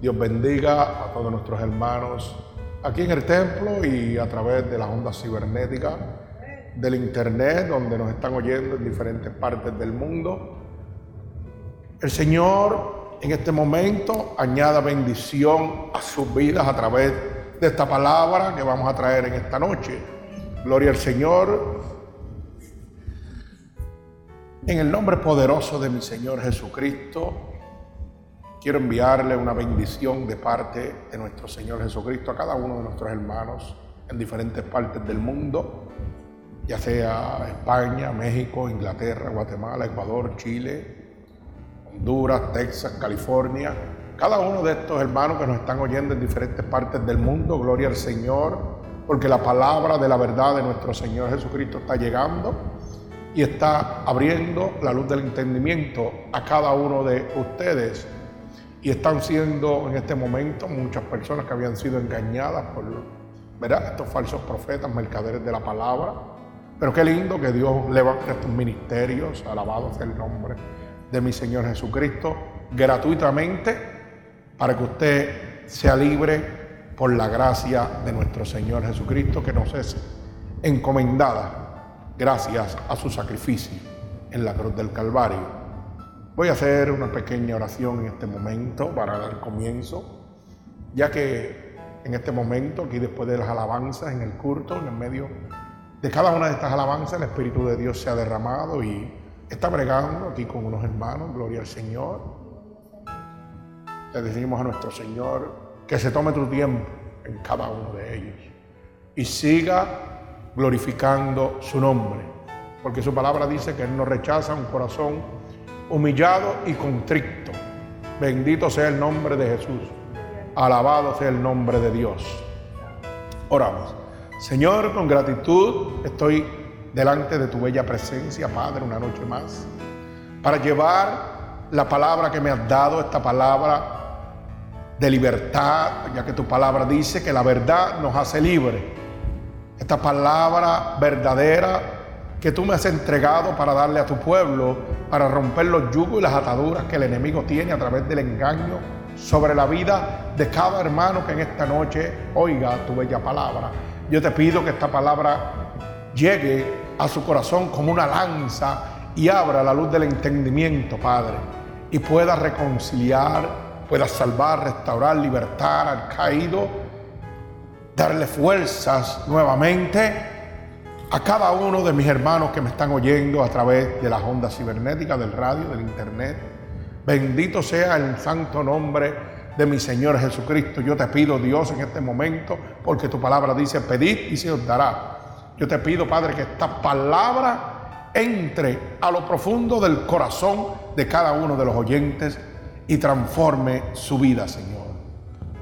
Dios bendiga a todos nuestros hermanos aquí en el templo y a través de las ondas cibernéticas del internet, donde nos están oyendo en diferentes partes del mundo. El Señor en este momento añada bendición a sus vidas a través de esta palabra que vamos a traer en esta noche. Gloria al Señor. En el nombre poderoso de mi Señor Jesucristo, Quiero enviarle una bendición de parte de nuestro Señor Jesucristo a cada uno de nuestros hermanos en diferentes partes del mundo, ya sea España, México, Inglaterra, Guatemala, Ecuador, Chile, Honduras, Texas, California. Cada uno de estos hermanos que nos están oyendo en diferentes partes del mundo, gloria al Señor, porque la palabra de la verdad de nuestro Señor Jesucristo está llegando y está abriendo la luz del entendimiento a cada uno de ustedes y están siendo en este momento muchas personas que habían sido engañadas por estos falsos profetas, mercaderes de la palabra. Pero qué lindo que Dios levante estos ministerios, alabado sea el nombre de mi Señor Jesucristo, gratuitamente, para que usted sea libre por la gracia de nuestro Señor Jesucristo, que nos es encomendada gracias a su sacrificio en la cruz del Calvario. Voy a hacer una pequeña oración en este momento para dar comienzo, ya que en este momento, aquí después de las alabanzas en el culto, en el medio de cada una de estas alabanzas, el Espíritu de Dios se ha derramado y está bregando aquí con unos hermanos, gloria al Señor. Le decimos a nuestro Señor que se tome tu tiempo en cada uno de ellos y siga glorificando su nombre, porque su palabra dice que Él no rechaza un corazón humillado y contrito. Bendito sea el nombre de Jesús. Alabado sea el nombre de Dios. Oramos. Señor, con gratitud estoy delante de tu bella presencia, Padre, una noche más, para llevar la palabra que me has dado, esta palabra de libertad, ya que tu palabra dice que la verdad nos hace libre. Esta palabra verdadera que tú me has entregado para darle a tu pueblo, para romper los yugos y las ataduras que el enemigo tiene a través del engaño sobre la vida de cada hermano que en esta noche oiga tu bella palabra. Yo te pido que esta palabra llegue a su corazón como una lanza y abra la luz del entendimiento, Padre, y pueda reconciliar, pueda salvar, restaurar, libertar al caído, darle fuerzas nuevamente a cada uno de mis hermanos que me están oyendo a través de las ondas cibernéticas, del radio, del internet. Bendito sea el santo nombre de mi Señor Jesucristo. Yo te pido, Dios, en este momento, porque tu palabra dice, pedid y se os dará. Yo te pido, Padre, que esta palabra entre a lo profundo del corazón de cada uno de los oyentes y transforme su vida, Señor.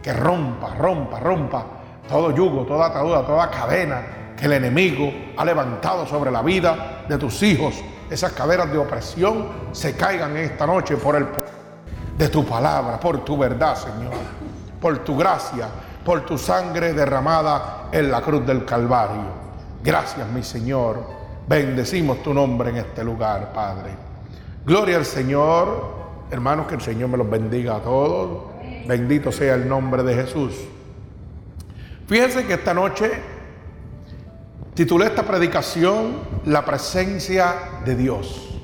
Que rompa, rompa, rompa todo yugo, toda atadura, toda cadena que el enemigo ha levantado sobre la vida de tus hijos. Esas caderas de opresión se caigan esta noche por el de tu palabra, por tu verdad, Señor, por tu gracia, por tu sangre derramada en la cruz del Calvario. Gracias, mi Señor. Bendecimos tu nombre en este lugar, Padre. Gloria al Señor. Hermanos, que el Señor me los bendiga a todos. Bendito sea el nombre de Jesús. Fíjense que esta noche Titulé esta predicación La presencia de Dios.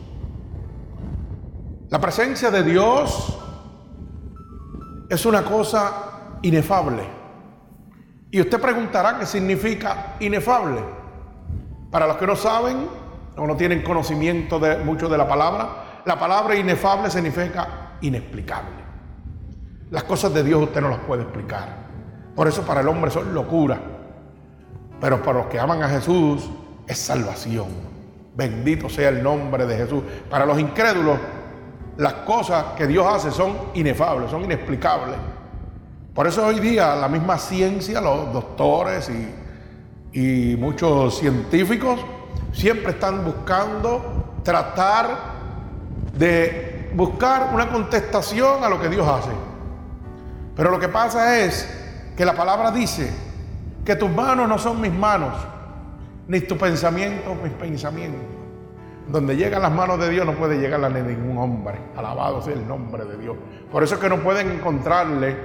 La presencia de Dios es una cosa inefable. Y usted preguntará qué significa inefable. Para los que no saben o no tienen conocimiento de mucho de la palabra, la palabra inefable significa inexplicable. Las cosas de Dios usted no las puede explicar. Por eso para el hombre son locura pero para los que aman a Jesús es salvación. Bendito sea el nombre de Jesús. Para los incrédulos, las cosas que Dios hace son inefables, son inexplicables. Por eso hoy día la misma ciencia, los doctores y, y muchos científicos siempre están buscando tratar de buscar una contestación a lo que Dios hace. Pero lo que pasa es que la palabra dice que tus manos no son mis manos, ni tus pensamientos mis pensamientos. Donde llegan las manos de Dios no puede llegar de ningún hombre. Alabado sea el nombre de Dios. Por eso es que no pueden encontrarle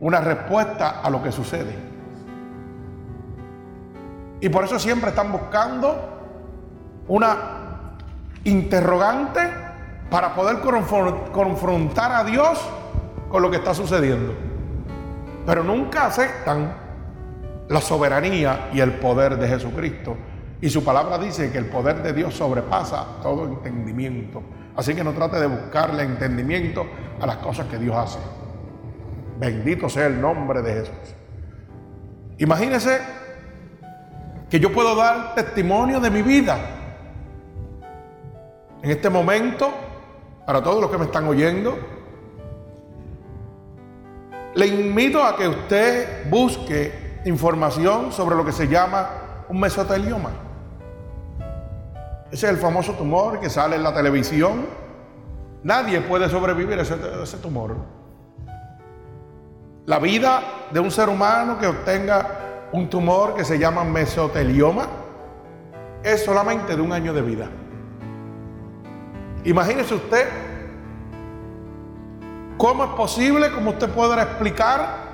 una respuesta a lo que sucede. Y por eso siempre están buscando una interrogante para poder confrontar a Dios con lo que está sucediendo. Pero nunca aceptan la soberanía y el poder de Jesucristo. Y su palabra dice que el poder de Dios sobrepasa todo entendimiento. Así que no trate de buscarle entendimiento a las cosas que Dios hace. Bendito sea el nombre de Jesús. Imagínese que yo puedo dar testimonio de mi vida. En este momento, para todos los que me están oyendo, le invito a que usted busque información sobre lo que se llama un mesotelioma. Ese es el famoso tumor que sale en la televisión. Nadie puede sobrevivir a ese, tumor. La vida de un ser humano que obtenga un tumor que se llama mesotelioma es solamente de un año de vida. Imagínese usted cómo es posible, como usted podrá explicar,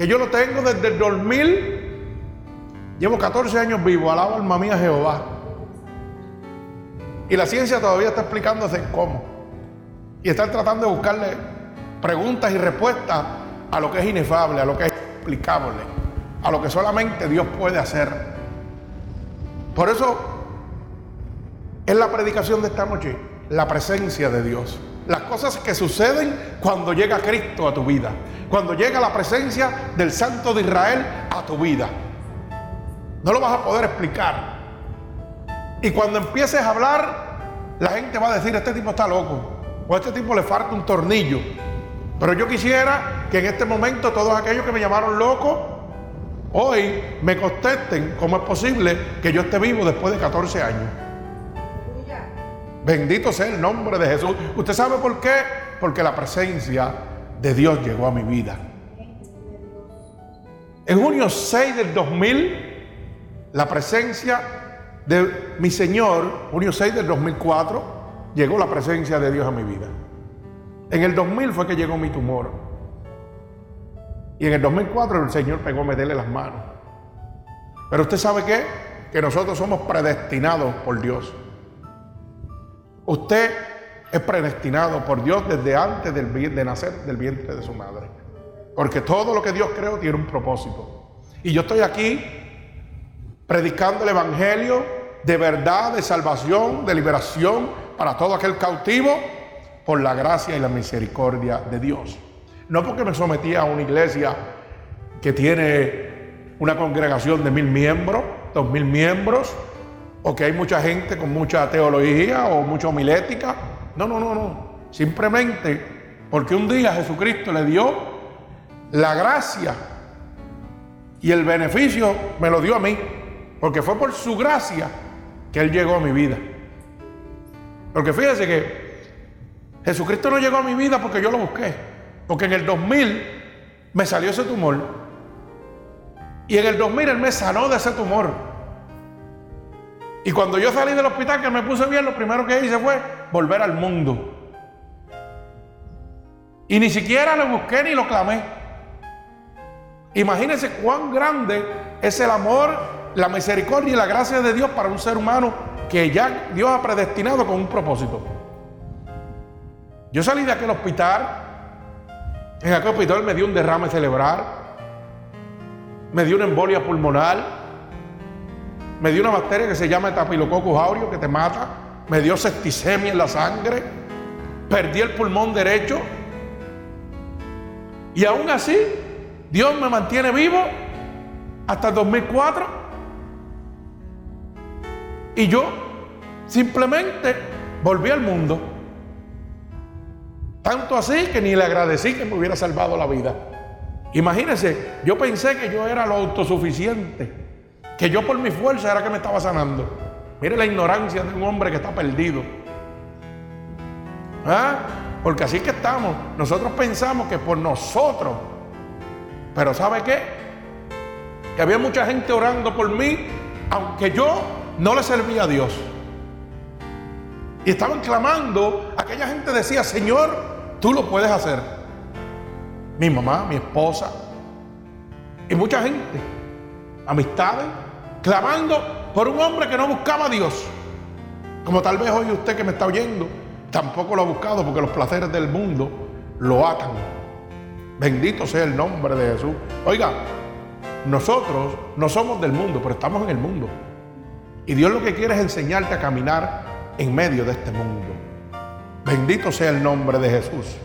que yo lo tengo desde el 2000, llevo 14 años vivo, alaba alma mía Jehová. Y la ciencia todavía está explicándose cómo. Y están tratando de buscarle preguntas y respuestas a lo que es inefable, a lo que es explicable, a lo que solamente Dios puede hacer. Por eso es la predicación de esta noche, la presencia de Dios. Las cosas que suceden cuando llega Cristo a tu vida, cuando llega la presencia del Santo de Israel a tu vida. No lo vas a poder explicar. Y cuando empieces a hablar, la gente va a decir, este tipo está loco, o a este tipo le falta un tornillo, pero yo quisiera que en este momento todos aquellos que me llamaron loco, hoy me contesten cómo es posible que yo esté vivo después de 14 años. Bendito sea el nombre de Jesús. ¿Usted sabe por qué? Porque la presencia de Dios llegó a mi vida. En junio 6 del 2000, la presencia de mi Señor, junio 6 del 2004, llegó la presencia de Dios a mi vida. En el 2000 fue que llegó mi tumor. Y en el 2004 el Señor pegó a meterle las manos. Pero usted sabe qué? Que nosotros somos predestinados por Dios. Usted es predestinado por Dios desde antes del, de nacer del vientre de su madre. Porque todo lo que Dios creó tiene un propósito. Y yo estoy aquí predicando el Evangelio de verdad, de salvación, de liberación para todo aquel cautivo por la gracia y la misericordia de Dios. No porque me sometí a una iglesia que tiene una congregación de mil miembros, dos mil miembros, o que hay mucha gente con mucha teología o mucha homilética. No, no, no, no. Simplemente porque un día Jesucristo le dio la gracia y el beneficio me lo dio a mí. Porque fue por su gracia que Él llegó a mi vida. Porque fíjese que Jesucristo no llegó a mi vida porque yo lo busqué. Porque en el 2000 me salió ese tumor. Y en el 2000 Él me sanó de ese tumor. Y cuando yo salí del hospital que me puse bien, lo primero que hice fue volver al mundo. Y ni siquiera lo busqué ni lo clamé. Imagínense cuán grande es el amor, la misericordia y la gracia de Dios para un ser humano que ya Dios ha predestinado con un propósito. Yo salí de aquel hospital, en aquel hospital me dio un derrame cerebral, me dio una embolia pulmonar, me dio una bacteria que se llama etapilococcus aureus que te mata, me dio septicemia en la sangre, perdí el pulmón derecho. Y aún así Dios me mantiene vivo hasta el 2004 y yo simplemente volví al mundo. Tanto así que ni le agradecí que me hubiera salvado la vida. Imagínense, yo pensé que yo era lo autosuficiente, que yo por mi fuerza era que me estaba sanando. Mire la ignorancia de un hombre que está perdido. ¿Ah? Porque así que estamos. Nosotros pensamos que por nosotros. Pero ¿sabe qué? Que había mucha gente orando por mí, aunque yo no le servía a Dios. Y estaban clamando, aquella gente decía, Señor, tú lo puedes hacer. mi mamá, mi esposa y mucha gente, amistades, clamando por un hombre que no buscaba a Dios. Como tal vez hoy usted que me está oyendo tampoco lo ha buscado porque los placeres del mundo lo atan. Bendito sea el nombre de Jesús. Oiga, nosotros no somos del mundo, pero estamos en el mundo. Y Dios lo que quiere es enseñarte a caminar en medio de este mundo. Bendito sea el nombre de Jesús.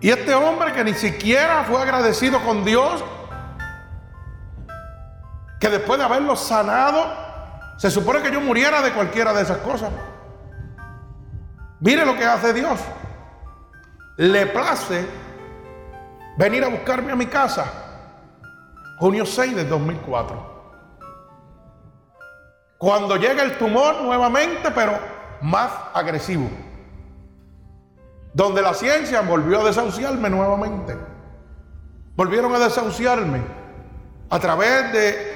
Y este hombre que ni siquiera fue agradecido con Dios, que después de haberlo sanado, se supone que yo muriera de cualquiera de esas cosas. Mire lo que hace Dios. Le place venir a buscarme a mi casa. Junio 6 de 2004. Cuando llega el tumor nuevamente, pero más agresivo donde la ciencia volvió a desahuciarme nuevamente. Volvieron a desahuciarme. A través de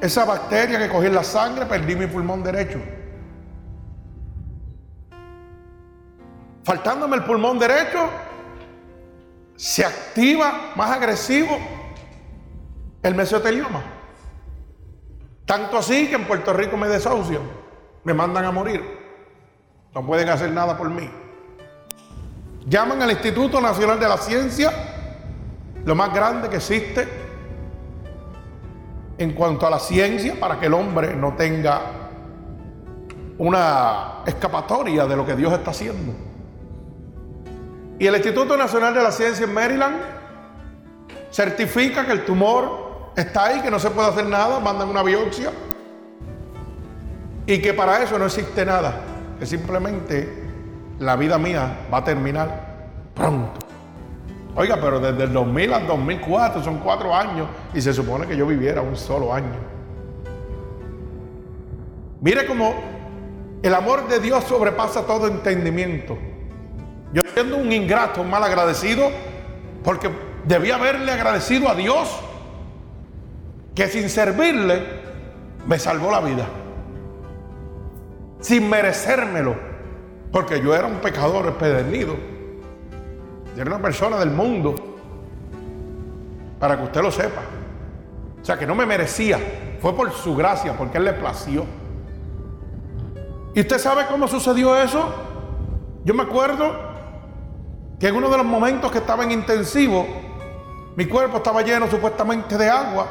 esa bacteria que cogí en la sangre, perdí mi pulmón derecho. Faltándome el pulmón derecho, se activa más agresivo el mesotelioma. Tanto así que en Puerto Rico me desahucian, me mandan a morir. No pueden hacer nada por mí. Llaman al Instituto Nacional de la Ciencia, lo más grande que existe en cuanto a la ciencia, para que el hombre no tenga una escapatoria de lo que Dios está haciendo. Y el Instituto Nacional de la Ciencia en Maryland certifica que el tumor está ahí, que no se puede hacer nada, mandan una biopsia y que para eso no existe nada, que simplemente la vida mía va a terminar pronto. Oiga, pero desde el 2000 al 2004 son cuatro años y se supone que yo viviera un solo año. Mire cómo el amor de Dios sobrepasa todo entendimiento. Yo siendo un ingrato, un mal agradecido, porque debía haberle agradecido a Dios que sin servirle me salvó la vida. Sin merecérmelo. Porque yo era un pecador empedernido. Era una persona del mundo. Para que usted lo sepa. O sea, que no me merecía. Fue por su gracia, porque Él le plació. ¿Y usted sabe cómo sucedió eso? Yo me acuerdo que en uno de los momentos que estaba en intensivo, mi cuerpo estaba lleno supuestamente de agua.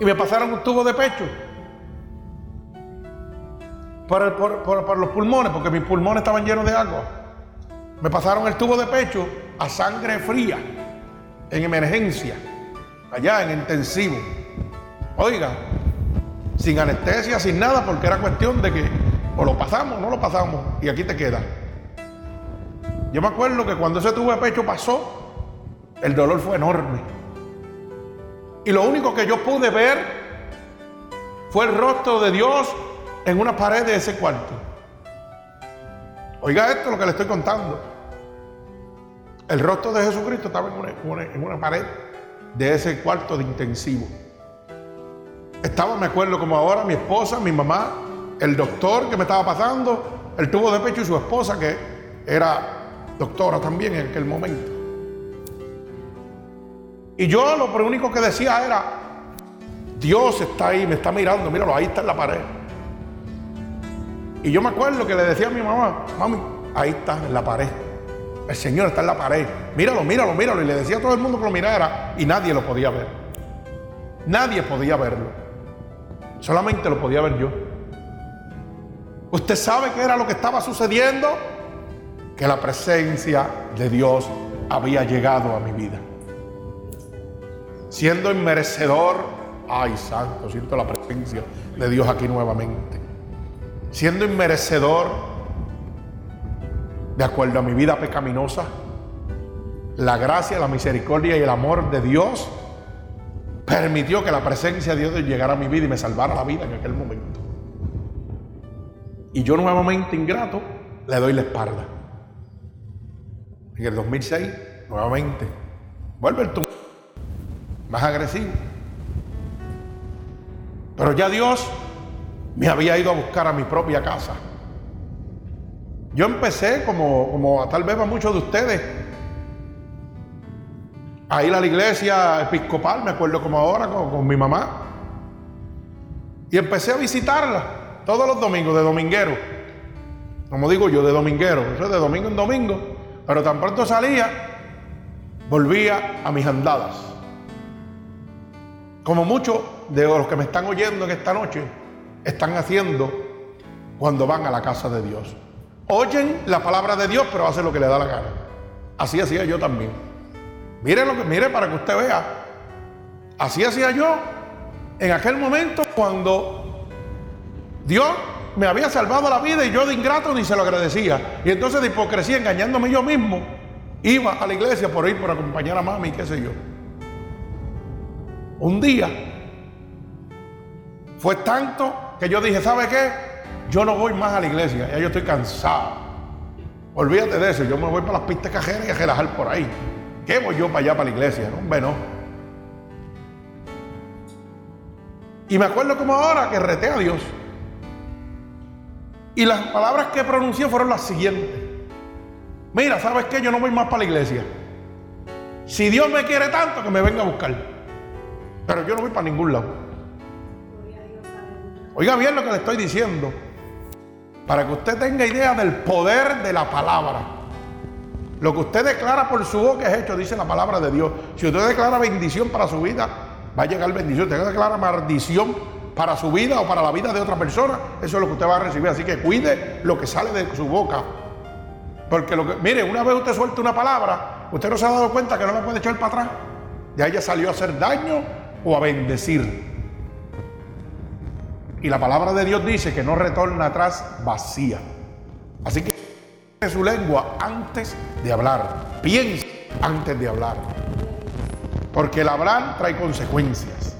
Y me pasaron un tubo de pecho por, los pulmones, porque mis pulmones estaban llenos de agua. Me pasaron el tubo de pecho a sangre fría, en emergencia, allá en intensivo. Oiga, sin anestesia, sin nada, porque era cuestión de que o lo pasamos o no lo pasamos, y aquí te queda. Yo me acuerdo que cuando ese tubo de pecho pasó, el dolor fue enorme. Y lo único que yo pude ver fue el rostro de Dios en una pared de ese cuarto. Oiga esto lo que le estoy contando. El rostro de Jesucristo estaba en una, pared de ese cuarto de intensivo. Estaba, me acuerdo como ahora, mi esposa, mi mamá, el doctor que me estaba pasando, el tubo de pecho y su esposa que era doctora también en aquel momento. Y yo lo único que decía era, Dios está ahí, me está mirando, míralo, ahí está en la pared. Y yo me acuerdo que le decía a mi mamá, mami, ahí está en la pared. El Señor está en la pared. Míralo, míralo, míralo. Y le decía a todo el mundo que lo mirara y nadie lo podía ver. Nadie podía verlo. Solamente lo podía ver yo. ¿Usted sabe qué era lo que estaba sucediendo? Que la presencia de Dios había llegado a mi vida. Siendo inmerecedor, ay santo, siento la presencia de Dios aquí nuevamente siendo inmerecedor de acuerdo a mi vida pecaminosa, la gracia, la misericordia y el amor de Dios permitió que la presencia de Dios llegara a mi vida y me salvara la vida en aquel momento. Y yo nuevamente ingrato le doy la espalda. En el 2006, nuevamente, vuelve el tumor, más agresivo. Pero ya Dios me había ido a buscar a mi propia casa. Yo empecé, como, como tal vez a muchos de ustedes, a ir a la iglesia episcopal, me acuerdo como ahora, con, mi mamá. Y empecé a visitarla todos los domingos, de dominguero. Como digo yo, de dominguero. Eso es de domingo en domingo. Pero tan pronto salía, volvía a mis andadas. Como muchos de los que me están oyendo en esta noche están haciendo cuando van a la casa de Dios. Oyen la palabra de Dios, pero hacen lo que le da la gana. Así hacía yo también. Mire lo que, mire para que usted vea. Así hacía yo en aquel momento cuando Dios me había salvado la vida y yo de ingrato ni se lo agradecía. Y entonces de hipocresía, engañándome yo mismo, iba a la iglesia por ir por acompañar a mami, qué sé yo. Un día fue tanto que yo dije, ¿sabe qué? Yo no voy más a la iglesia, ya yo estoy cansado. Olvídate de eso, yo me voy para las pistas cajeras y a relajar por ahí. ¿Qué voy yo para allá, para la iglesia? No, hombre, no. Y me acuerdo como ahora que reté a Dios. Y las palabras que pronuncié fueron las siguientes. Mira, ¿sabes qué? Yo no voy más para la iglesia. Si Dios me quiere tanto, que me venga a buscar. Pero yo no voy para ningún lado. Oiga bien lo que le estoy diciendo. Para que usted tenga idea del poder de la palabra. Lo que usted declara por su boca es hecho, dice la palabra de Dios. Si usted declara bendición para su vida, va a llegar bendición. Si usted declara maldición, para su vida o para la vida de otra persona, eso es lo que usted va a recibir. Así que cuide lo que sale de su boca. Porque lo que, mire, una vez usted suelta una palabra, usted no se ha dado cuenta que no la puede echar para atrás. Ya ella salió a hacer daño o a bendecir. Y la palabra de Dios dice que no retorna atrás vacía. Así que su lengua antes de hablar. Piensa antes de hablar. Porque el hablar trae consecuencias.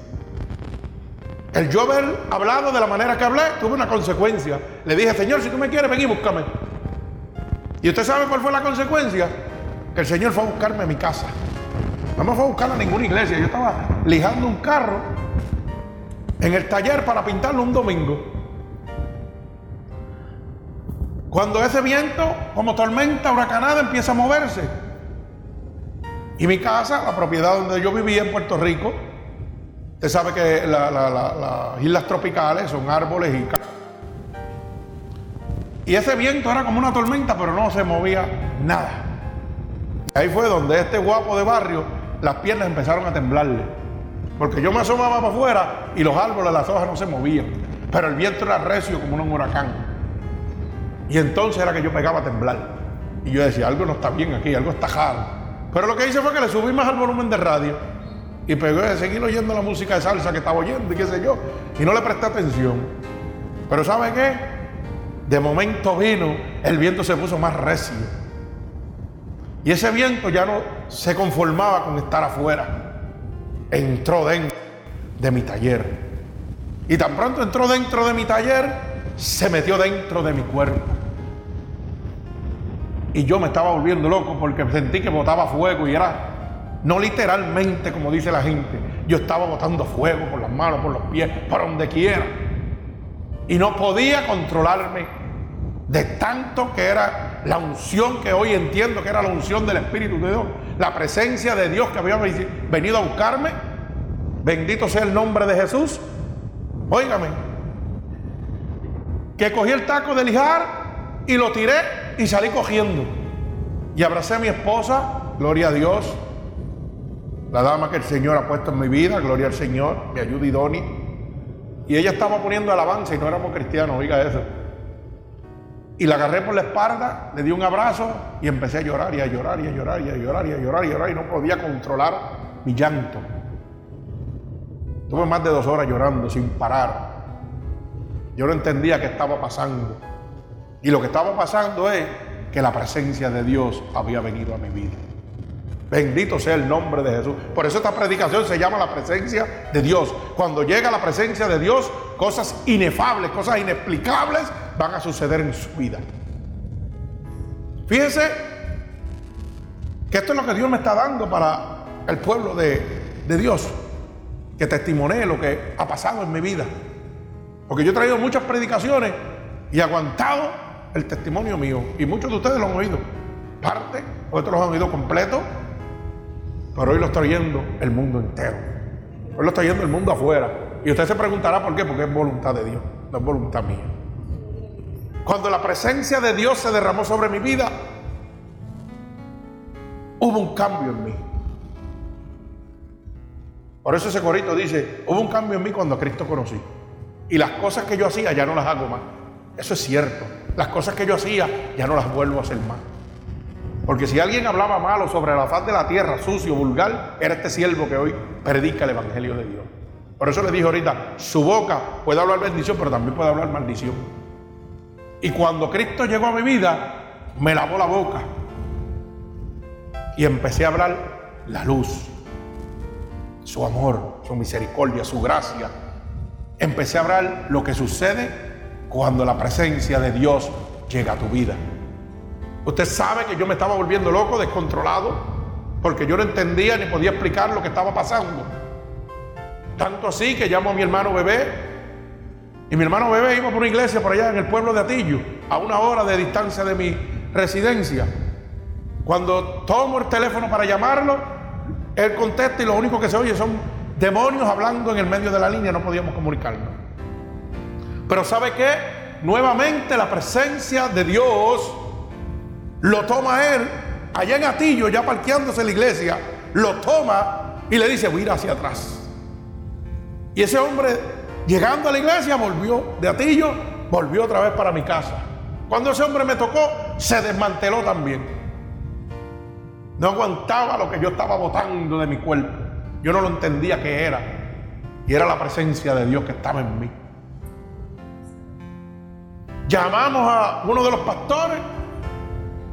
El yo haber hablado de la manera que hablé tuve una consecuencia. Le dije, Señor, si tú me quieres, ven y búscame. ¿Y usted sabe cuál fue la consecuencia? Que el Señor fue a buscarme a mi casa. No me fue a buscar a ninguna iglesia. Yo estaba lijando un carro en el taller para pintarlo un domingo. Cuando ese viento, como tormenta huracanada, empieza a moverse. Y mi casa, la propiedad donde yo vivía en Puerto Rico, Usted sabe que las islas tropicales son árboles y... Y ese viento era como una tormenta, pero no se movía nada. Ahí fue donde este guapo de barrio, las piernas empezaron a temblarle. Porque yo me asomaba para afuera y los árboles, las hojas no se movían. Pero el viento era recio como un huracán. Y entonces era que yo pegaba a temblar. Y yo decía, algo no está bien aquí, algo está jaro. Pero lo que hice fue que le subí más al volumen de radio y pegó a seguir oyendo la música de salsa que estaba oyendo y qué sé yo. Y no le presté atención. Pero ¿sabe qué? De momento vino, el viento se puso más recio. Y ese viento ya no se conformaba con estar afuera. Entró dentro de mi taller. Y tan pronto entró dentro de mi taller, se metió dentro de mi cuerpo. Y yo me estaba volviendo loco porque sentí que botaba fuego y era no literalmente, como dice la gente. Yo estaba botando fuego por las manos, por los pies, por donde quiera. Y no podía controlarme de tanto que era la unción que hoy entiendo que era la unción del Espíritu de Dios. La presencia de Dios que había venido a buscarme. Bendito sea el nombre de Jesús. Óigame. Que cogí el taco de lijar y lo tiré y salí cogiendo. Y abracé a mi esposa, gloria a Dios la dama que el Señor ha puesto en mi vida, gloria al Señor, mi ayuda idónea. Y ella estaba poniendo alabanza y no éramos cristianos, oiga eso. Y la agarré por la espalda, le di un abrazo y empecé a llorar y a llorar y a llorar y a llorar y a llorar y a llorar y no podía controlar mi llanto. Tuve más de dos horas llorando sin parar. Yo no entendía qué estaba pasando. Y lo que estaba pasando es que la presencia de Dios había venido a mi vida. Bendito sea el nombre de Jesús. Por eso esta predicación se llama la presencia de Dios. Cuando llega la presencia de Dios, cosas inefables, cosas inexplicables van a suceder en su vida. Fíjense que esto es lo que Dios me está dando para el pueblo de, de Dios. Que testimonee lo que ha pasado en mi vida. Porque yo he traído muchas predicaciones y aguantado el testimonio mío. Y muchos de ustedes lo han oído. Parte, otros lo han oído completo Pero hoy lo está oyendo el mundo entero. Hoy lo está oyendo el mundo afuera. Y usted se preguntará por qué, porque es voluntad de Dios, no es voluntad mía. Cuando la presencia de Dios se derramó sobre mi vida, hubo un cambio en mí. Por eso ese corito dice, hubo un cambio en mí cuando a Cristo conocí. Y las cosas que yo hacía ya no las hago más. Eso es cierto. Las cosas que yo hacía ya no las vuelvo a hacer más. Porque si alguien hablaba malo sobre la faz de la tierra, sucio, vulgar, era este siervo que hoy predica el Evangelio de Dios. Por eso le dije ahorita, su boca puede hablar bendición, pero también puede hablar maldición. Y cuando Cristo llegó a mi vida, me lavó la boca. Y empecé a hablar la luz, su amor, su misericordia, su gracia. Empecé a hablar lo que sucede cuando la presencia de Dios llega a tu vida. Usted sabe que yo me estaba volviendo loco, descontrolado, porque yo no entendía ni podía explicar lo que estaba pasando. Tanto así que llamo a mi hermano bebé, y mi hermano bebé iba por una iglesia por allá en el pueblo de Atillo, a una hora de distancia de mi residencia. Cuando tomo el teléfono para llamarlo, él contesta y lo único que se oye son demonios hablando en el medio de la línea, no podíamos comunicarnos. Pero ¿sabe qué? Nuevamente la presencia de Dios lo toma él, allá en Atillo, ya parqueándose en la iglesia, lo toma y le dice, voy a ir hacia atrás. Y ese hombre, llegando a la iglesia, volvió de Atillo, volvió otra vez para mi casa. Cuando ese hombre me tocó, se desmanteló también. No aguantaba lo que yo estaba botando de mi cuerpo. Yo no lo entendía qué era. Y era la presencia de Dios que estaba en mí. Llamamos a uno de los pastores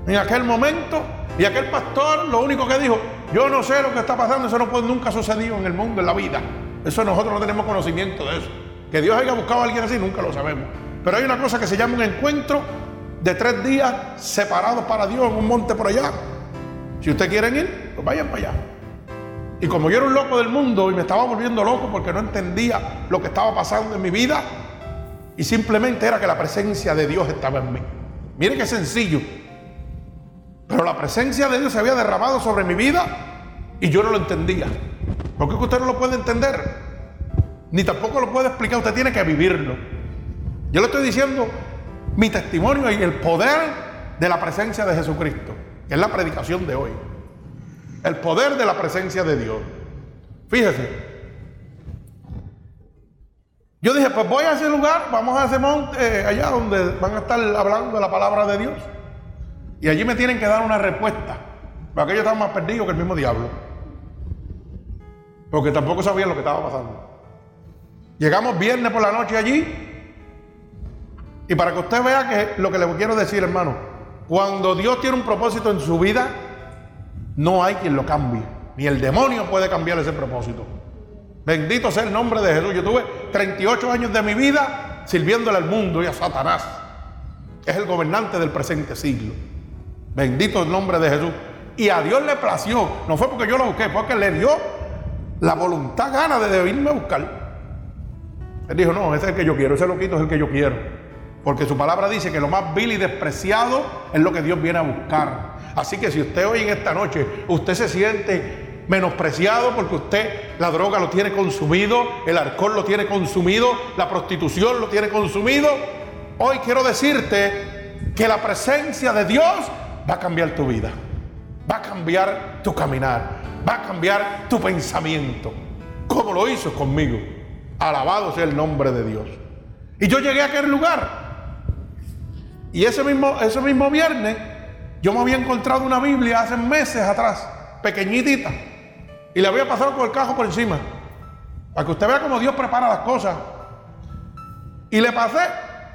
en aquel momento. Y aquel pastor lo único que dijo, yo no sé lo que está pasando, eso no puede, nunca ha sucedido en el mundo, en la vida. Eso nosotros no tenemos conocimiento de eso. Que Dios haya buscado a alguien así, nunca lo sabemos. Pero hay una cosa que se llama un encuentro de tres días separados para Dios en un monte por allá. Si ustedes quieren ir, pues vayan para allá. Y como yo era un loco del mundo y me estaba volviendo loco porque no entendía lo que estaba pasando en mi vida, y simplemente era que la presencia de Dios estaba en mí. Mire qué sencillo. Pero la presencia de Dios se había derramado sobre mi vida y yo no lo entendía. ¿Por qué usted no lo puede entender? Ni tampoco lo puede explicar, usted tiene que vivirlo. Yo le estoy diciendo mi testimonio y el poder de la presencia de Jesucristo, que es la predicación de hoy. El poder de la presencia de Dios. Fíjese. Yo dije, pues voy a ese lugar, vamos a ese monte, eh, allá donde van a estar hablando de la palabra de Dios. Y allí me tienen que dar una respuesta. Porque ellos estaban más perdidos que el mismo diablo. Porque tampoco sabían lo que estaba pasando. Llegamos viernes por la noche allí. Y para que usted vea que lo que le quiero decir, hermano, cuando Dios tiene un propósito en su vida, no hay quien lo cambie. Ni el demonio puede cambiar ese propósito. Bendito sea el nombre de Jesús. Yo tuve 38 años de mi vida sirviéndole al mundo y a Satanás. Es el gobernante del presente siglo. Bendito el nombre de Jesús. Y a Dios le plació. No fue porque yo lo busqué, fue porque le dio la voluntad gana de irme a buscar. Él dijo, no, ese es el que yo quiero, ese loquito es el que yo quiero. Porque su palabra dice que lo más vil y despreciado es lo que Dios viene a buscar. Así que si usted hoy en esta noche, usted se siente menospreciado porque usted la droga lo tiene consumido, el alcohol lo tiene consumido, la prostitución lo tiene consumido, hoy quiero decirte que la presencia de Dios va a cambiar tu vida, va a cambiar tu caminar, va a cambiar tu pensamiento, como lo hizo conmigo. Alabado sea el nombre de Dios. Y yo llegué a aquel lugar. Y ese mismo, ese mismo viernes yo me había encontrado una Biblia hace meses atrás, pequeñitita. Y le había pasado con el cajo por encima. Para que usted vea cómo Dios prepara las cosas. Y le pasé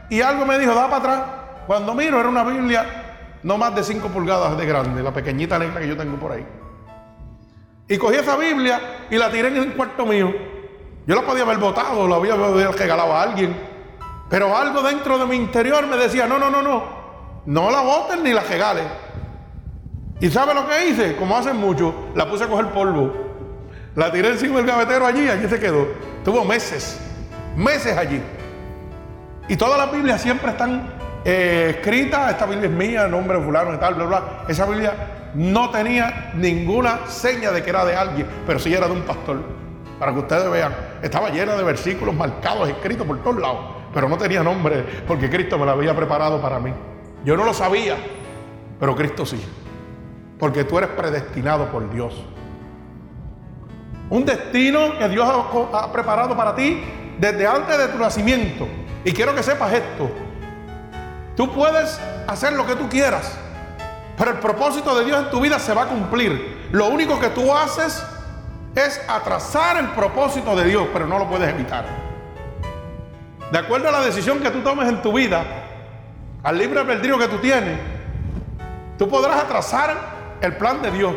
y algo me dijo, da para atrás. Cuando miro era una Biblia no más de 5 pulgadas de grande, la pequeñita negra que yo tengo por ahí. Y cogí esa Biblia y la tiré en el cuarto mío. Yo la podía haber botado, la había regalado a alguien. Pero algo dentro de mi interior me decía, no, no, no, no, no la boten ni la regales. ¿Y sabe lo que hice? Como hacen mucho, la puse a coger polvo. La tiré encima del gavetero allí, allí se quedó. Tuvo meses, meses allí. Y todas las Biblias siempre están eh, escritas, esta Biblia es mía, nombre fulano y tal, bla, bla. Esa Biblia no tenía ninguna seña de que era de alguien, pero sí era de un pastor. Para que ustedes vean, estaba llena de versículos marcados, escritos por todos lados, pero no tenía nombre porque Cristo me lo había preparado para mí. Yo no lo sabía, pero Cristo sí, porque tú eres predestinado por Dios. Un destino que Dios ha preparado para ti desde antes de tu nacimiento. Y quiero que sepas esto. Tú puedes hacer lo que tú quieras, pero el propósito de Dios en tu vida se va a cumplir. Lo único que tú haces es atrasar el propósito de Dios, pero no lo puedes evitar. De acuerdo a la decisión que tú tomes en tu vida, al libre albedrío que tú tienes, tú podrás atrasar el plan de Dios,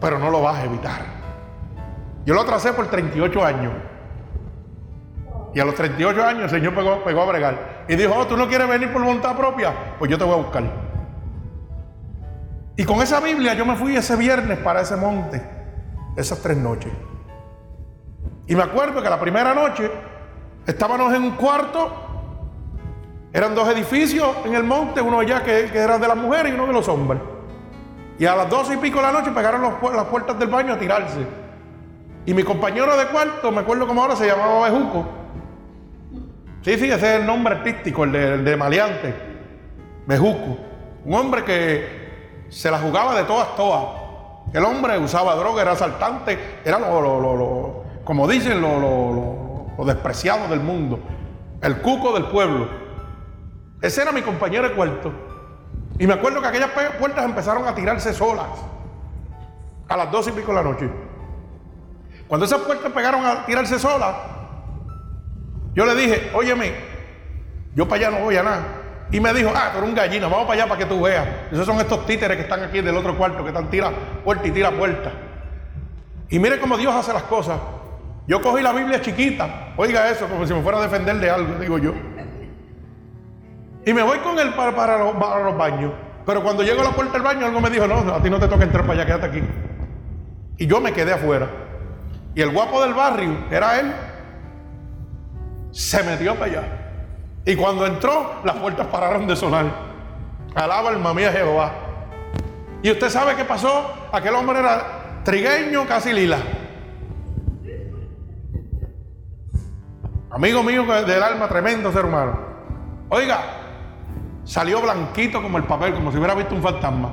pero no lo vas a evitar. Yo lo atrasé por 38 años. Y a los 38 años el Señor pegó, a bregar. Y dijo, oh, tú no quieres venir por voluntad propia, pues yo te voy a buscar. Y con esa Biblia yo me fui ese viernes para ese monte, esas tres noches. Y me acuerdo que la primera noche estábamos en un cuarto, eran dos edificios en el monte, uno allá que, era de las mujeres y uno de los hombres. Y a las doce y pico de la noche pegaron las puertas del baño a tirarse. Y mi compañero de cuarto, me acuerdo como ahora, se llamaba Bejuco. Sí, sí, ese es el nombre artístico, el de, de Maleante, Bejuco. Un hombre que se la jugaba de todas, todas. El hombre usaba droga, era asaltante, era como dicen, lo, despreciado del mundo. El cuco del pueblo. Ese era mi compañero de cuarto. Y me acuerdo que aquellas puertas empezaron a tirarse solas a las dos y pico de la noche. Cuando esas puertas pegaron a tirarse solas, yo le dije, óyeme, yo para allá no voy a nada. Y me dijo, ah, tú un gallino, vamos para allá para que tú veas. Esos son estos títeres que están aquí del otro cuarto, que están tira puerta y tira puerta. Y mire cómo Dios hace las cosas. Yo cogí la Biblia chiquita, oiga eso, como si me fuera a defender de algo, digo yo. Y me voy con él para, para, los, baños. Pero cuando llego a la puerta del baño, algo me dijo, no, a ti no te toca entrar para allá, quédate aquí. Y yo me quedé afuera. Y el guapo del barrio, era él, se metió para allá. Y cuando entró, las puertas pararon de sonar. Alaba el mamía Jehová. Y usted sabe qué pasó. Aquel hombre era trigueño, casi lila. Amigo mío del alma, tremendo ser humano. Oiga, salió blanquito como el papel, como si hubiera visto un fantasma.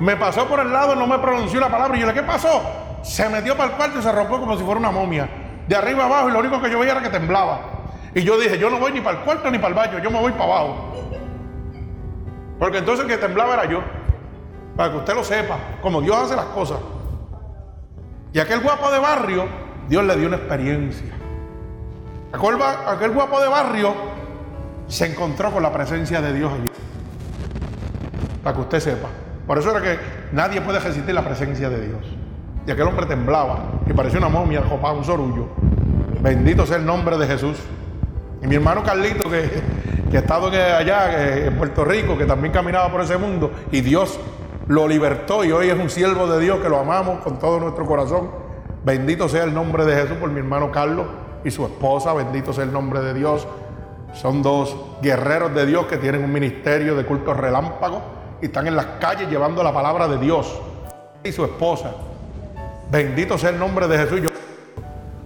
Me pasó por el lado, no me pronunció la palabra. Y yo le, ¿qué pasó? Se metió para el cuarto y se rompió como si fuera una momia de arriba abajo y lo único que yo veía era que temblaba. Y yo dije, yo no voy ni para el cuarto ni para el baño, yo me voy para abajo. Porque entonces el que temblaba era yo. Para que usted lo sepa, como Dios hace las cosas. Y aquel guapo de barrio, Dios le dio una experiencia. Aquel, aquel guapo de barrio se encontró con la presencia de Dios allí. Para que usted sepa. Por eso era que nadie puede resistir la presencia de Dios. Y aquel hombre temblaba y parecía una momia, copado, un sorullo. Bendito sea el nombre de Jesús. Y mi hermano Carlito, que, que ha estado allá en Puerto Rico, que también caminaba por ese mundo, y Dios lo libertó y hoy es un siervo de Dios que lo amamos con todo nuestro corazón. Bendito sea el nombre de Jesús por mi hermano Carlos y su esposa. Bendito sea el nombre de Dios. Son dos guerreros de Dios que tienen un ministerio de culto relámpago y están en las calles llevando la palabra de Dios. Y su esposa. Bendito sea el nombre de Jesús.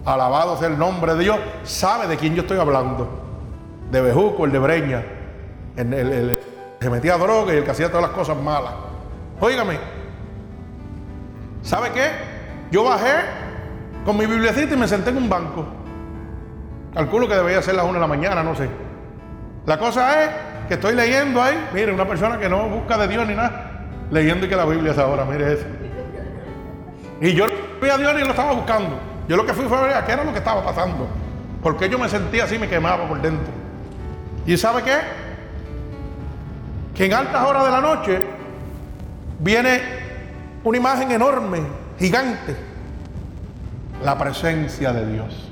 Alabado sea el nombre de Dios. Sabe de quién yo estoy hablando. De Bejuco, el de Breña. El, el, que metía droga y el que hacía todas las cosas malas. Óigame. ¿Sabe qué? Yo bajé con mi biblicita y me senté en un banco. Calculo que debería ser las una de la mañana, no sé. La cosa es que estoy leyendo ahí. Mire, una persona que no busca de Dios ni nada. Leyendo y que la Biblia es ahora. Mire eso. Y yo no fui a Dios ni lo estaba buscando. Yo lo que fui fue a ver qué era lo que estaba pasando. Porque yo me sentía así, me quemaba por dentro. ¿Y sabe qué? Que en altas horas de la noche viene una imagen enorme, gigante. La presencia de Dios.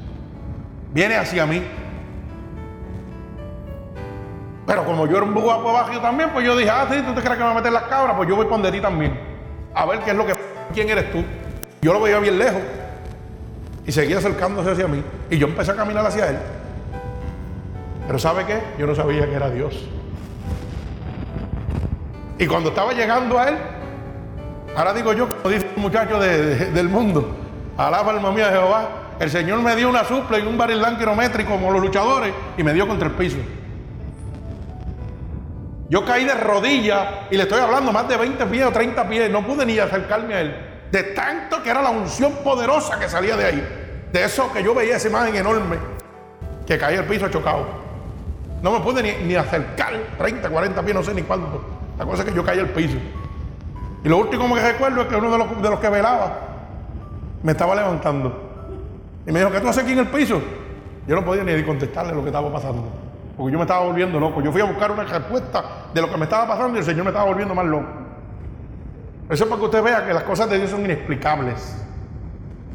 Viene hacia mí. Pero como yo era un guapo bajo también, pues yo dije, ah, sí, tú te crees que me va a meter las cabras, pues yo voy de ti también. A ver qué es lo que... ¿Quién eres tú? Yo lo veía bien lejos y seguía acercándose hacia mí. Y yo empecé a caminar hacia él. Pero ¿sabe qué? Yo no sabía que era Dios. Y cuando estaba llegando a él, ahora digo yo, como dice un muchacho del mundo, alaba alma mía Jehová, el Señor me dio una supla y un barilán kilométrico como los luchadores y me dio contra el piso. Yo caí de rodillas y le estoy hablando más de 20 pies o 30 pies, no pude ni acercarme a él. De tanto que era la unción poderosa que salía de ahí. De eso que yo veía esa imagen enorme que caía al piso chocado. No me pude ni, acercar, 30, 40 pies, no sé ni cuánto. La cosa es que yo caí al piso. Y lo último que recuerdo es que uno de los, de los que velaba me estaba levantando. Y me dijo, ¿qué tú haces aquí en el piso? Yo no podía ni contestarle lo que estaba pasando. Porque yo me estaba volviendo loco. Yo fui a buscar una respuesta de lo que me estaba pasando y el Señor me estaba volviendo más loco. Eso es para que usted vea que las cosas de Dios son inexplicables.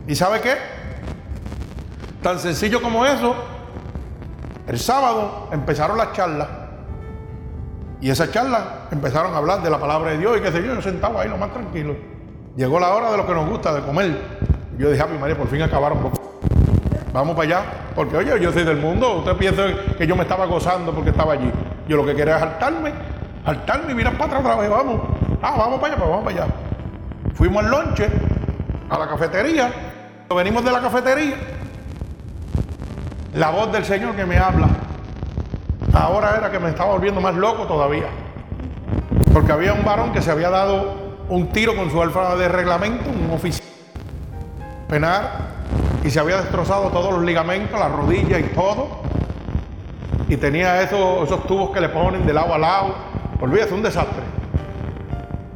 ¿Y sabe qué? Tan sencillo como eso, el sábado empezaron las charlas. Y esas charlas empezaron a hablar de la palabra de Dios y qué sé yo, yo sentado ahí lo más tranquilo. Llegó la hora de lo que nos gusta, de comer. Yo dije, mi María, por fin acabaron. Vamos para allá. Porque, oye, yo soy del mundo. Usted piensa que yo me estaba gozando porque estaba allí. Yo lo que quería es saltarme, saltarme y mirar para atrás otra vez. Vamos. Ah, vamos para allá, pues vamos para allá. Fuimos al lonche, a la cafetería. Venimos de la cafetería. La voz del Señor que me habla. Ahora era que me estaba volviendo más loco todavía. Porque había un varón que se había dado un tiro con su alfa de reglamento, un oficial penar y se había destrozado todos los ligamentos, la rodilla y todo. Y tenía esos, esos tubos que le ponen de lado a lado. Olvídate, un desastre.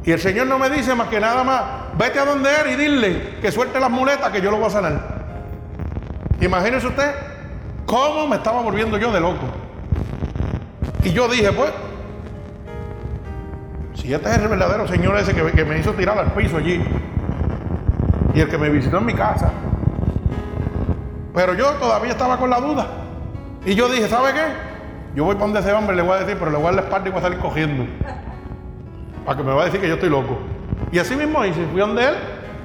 Y el Señor no me dice más que nada más, vete a donde él y dile que suelte las muletas que yo lo voy a sanar. Imagínese usted cómo me estaba volviendo yo de loco. Y yo dije, pues, si este es el verdadero Señor ese que, me hizo tirar al piso allí, y el que me visitó en mi casa, pero yo todavía estaba con la duda. Y yo dije, ¿sabe qué? Yo voy para donde ese hombre, le voy a decir, pero le voy a dar la espalda y voy a salir cogiendo. Para que me va a decir que yo estoy loco. Y así mismo hice, fui donde él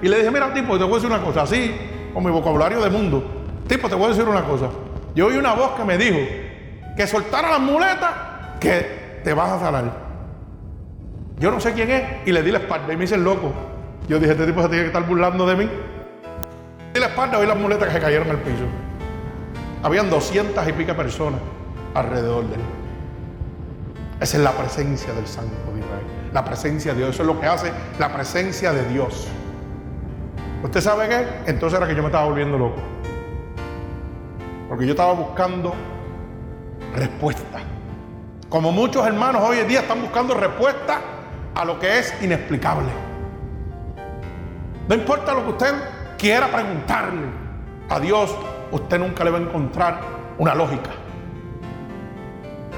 y le dije, mira, tipo, te voy a decir una cosa, así, con mi vocabulario de mundo. Tipo, te voy a decir una cosa. Yo oí una voz que me dijo que soltara las muletas, que te vas a sanar. Yo no sé quién es, y le di la espalda y me hice el loco. Yo dije, este tipo se tiene que estar burlando de mí. Y la espalda vi las muletas que se cayeron al piso. Habían doscientas y pica personas alrededor de él. Esa es la presencia del Santo Israel. La presencia de Dios. Eso es lo que hace la presencia de Dios. ¿Usted sabe qué? Entonces era que yo me estaba volviendo loco. Porque yo estaba buscando respuesta. Como muchos hermanos hoy en día están buscando respuesta a lo que es inexplicable. No importa lo que usted quiera preguntarle a Dios, usted nunca le va a encontrar una lógica.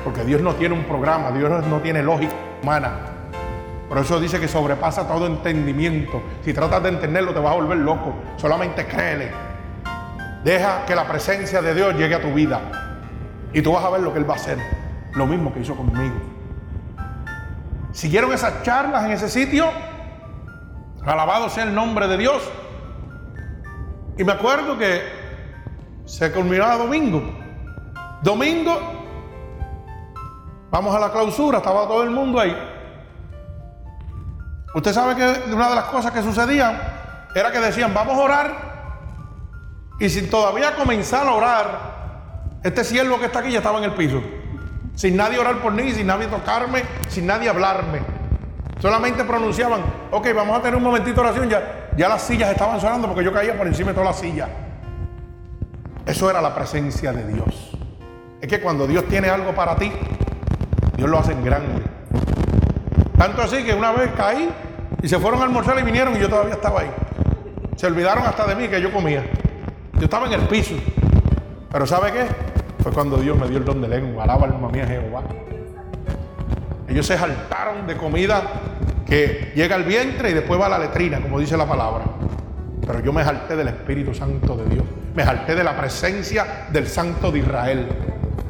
Porque Dios no tiene un programa, Dios no tiene lógica humana. Por eso dice que sobrepasa todo entendimiento. Si tratas de entenderlo, te vas a volver loco. Solamente créele. Deja que la presencia de Dios llegue a tu vida. Y tú vas a ver lo que Él va a hacer. Lo mismo que hizo conmigo. Siguieron esas charlas en ese sitio. Alabado sea el nombre de Dios. Y me acuerdo que se culminaba domingo. Domingo, vamos a la clausura, estaba todo el mundo ahí. Usted sabe que una de las cosas que sucedían era que decían, vamos a orar. Y sin todavía comenzar a orar, este siervo que está aquí ya estaba en el piso. Sin nadie orar por mí, sin nadie tocarme, sin nadie hablarme. Solamente pronunciaban, ok, vamos a tener un momentito de oración, ya, ya las sillas estaban sonando porque yo caía por encima de todas las sillas. Eso era la presencia de Dios. Es que cuando Dios tiene algo para ti, Dios lo hace en grande. Tanto así que una vez caí y se fueron a almorzar y vinieron y yo todavía estaba ahí. Se olvidaron hasta de mí que yo comía. Yo estaba en el piso. Pero ¿sabe qué? Fue cuando Dios me dio el don de lengua. Alaba alma mía Jehová. Ellos se saltaron de comida que llega al vientre y después va a la letrina, como dice la palabra. Pero yo me jalté del Espíritu Santo de Dios. Me jalté de la presencia del Santo de Israel.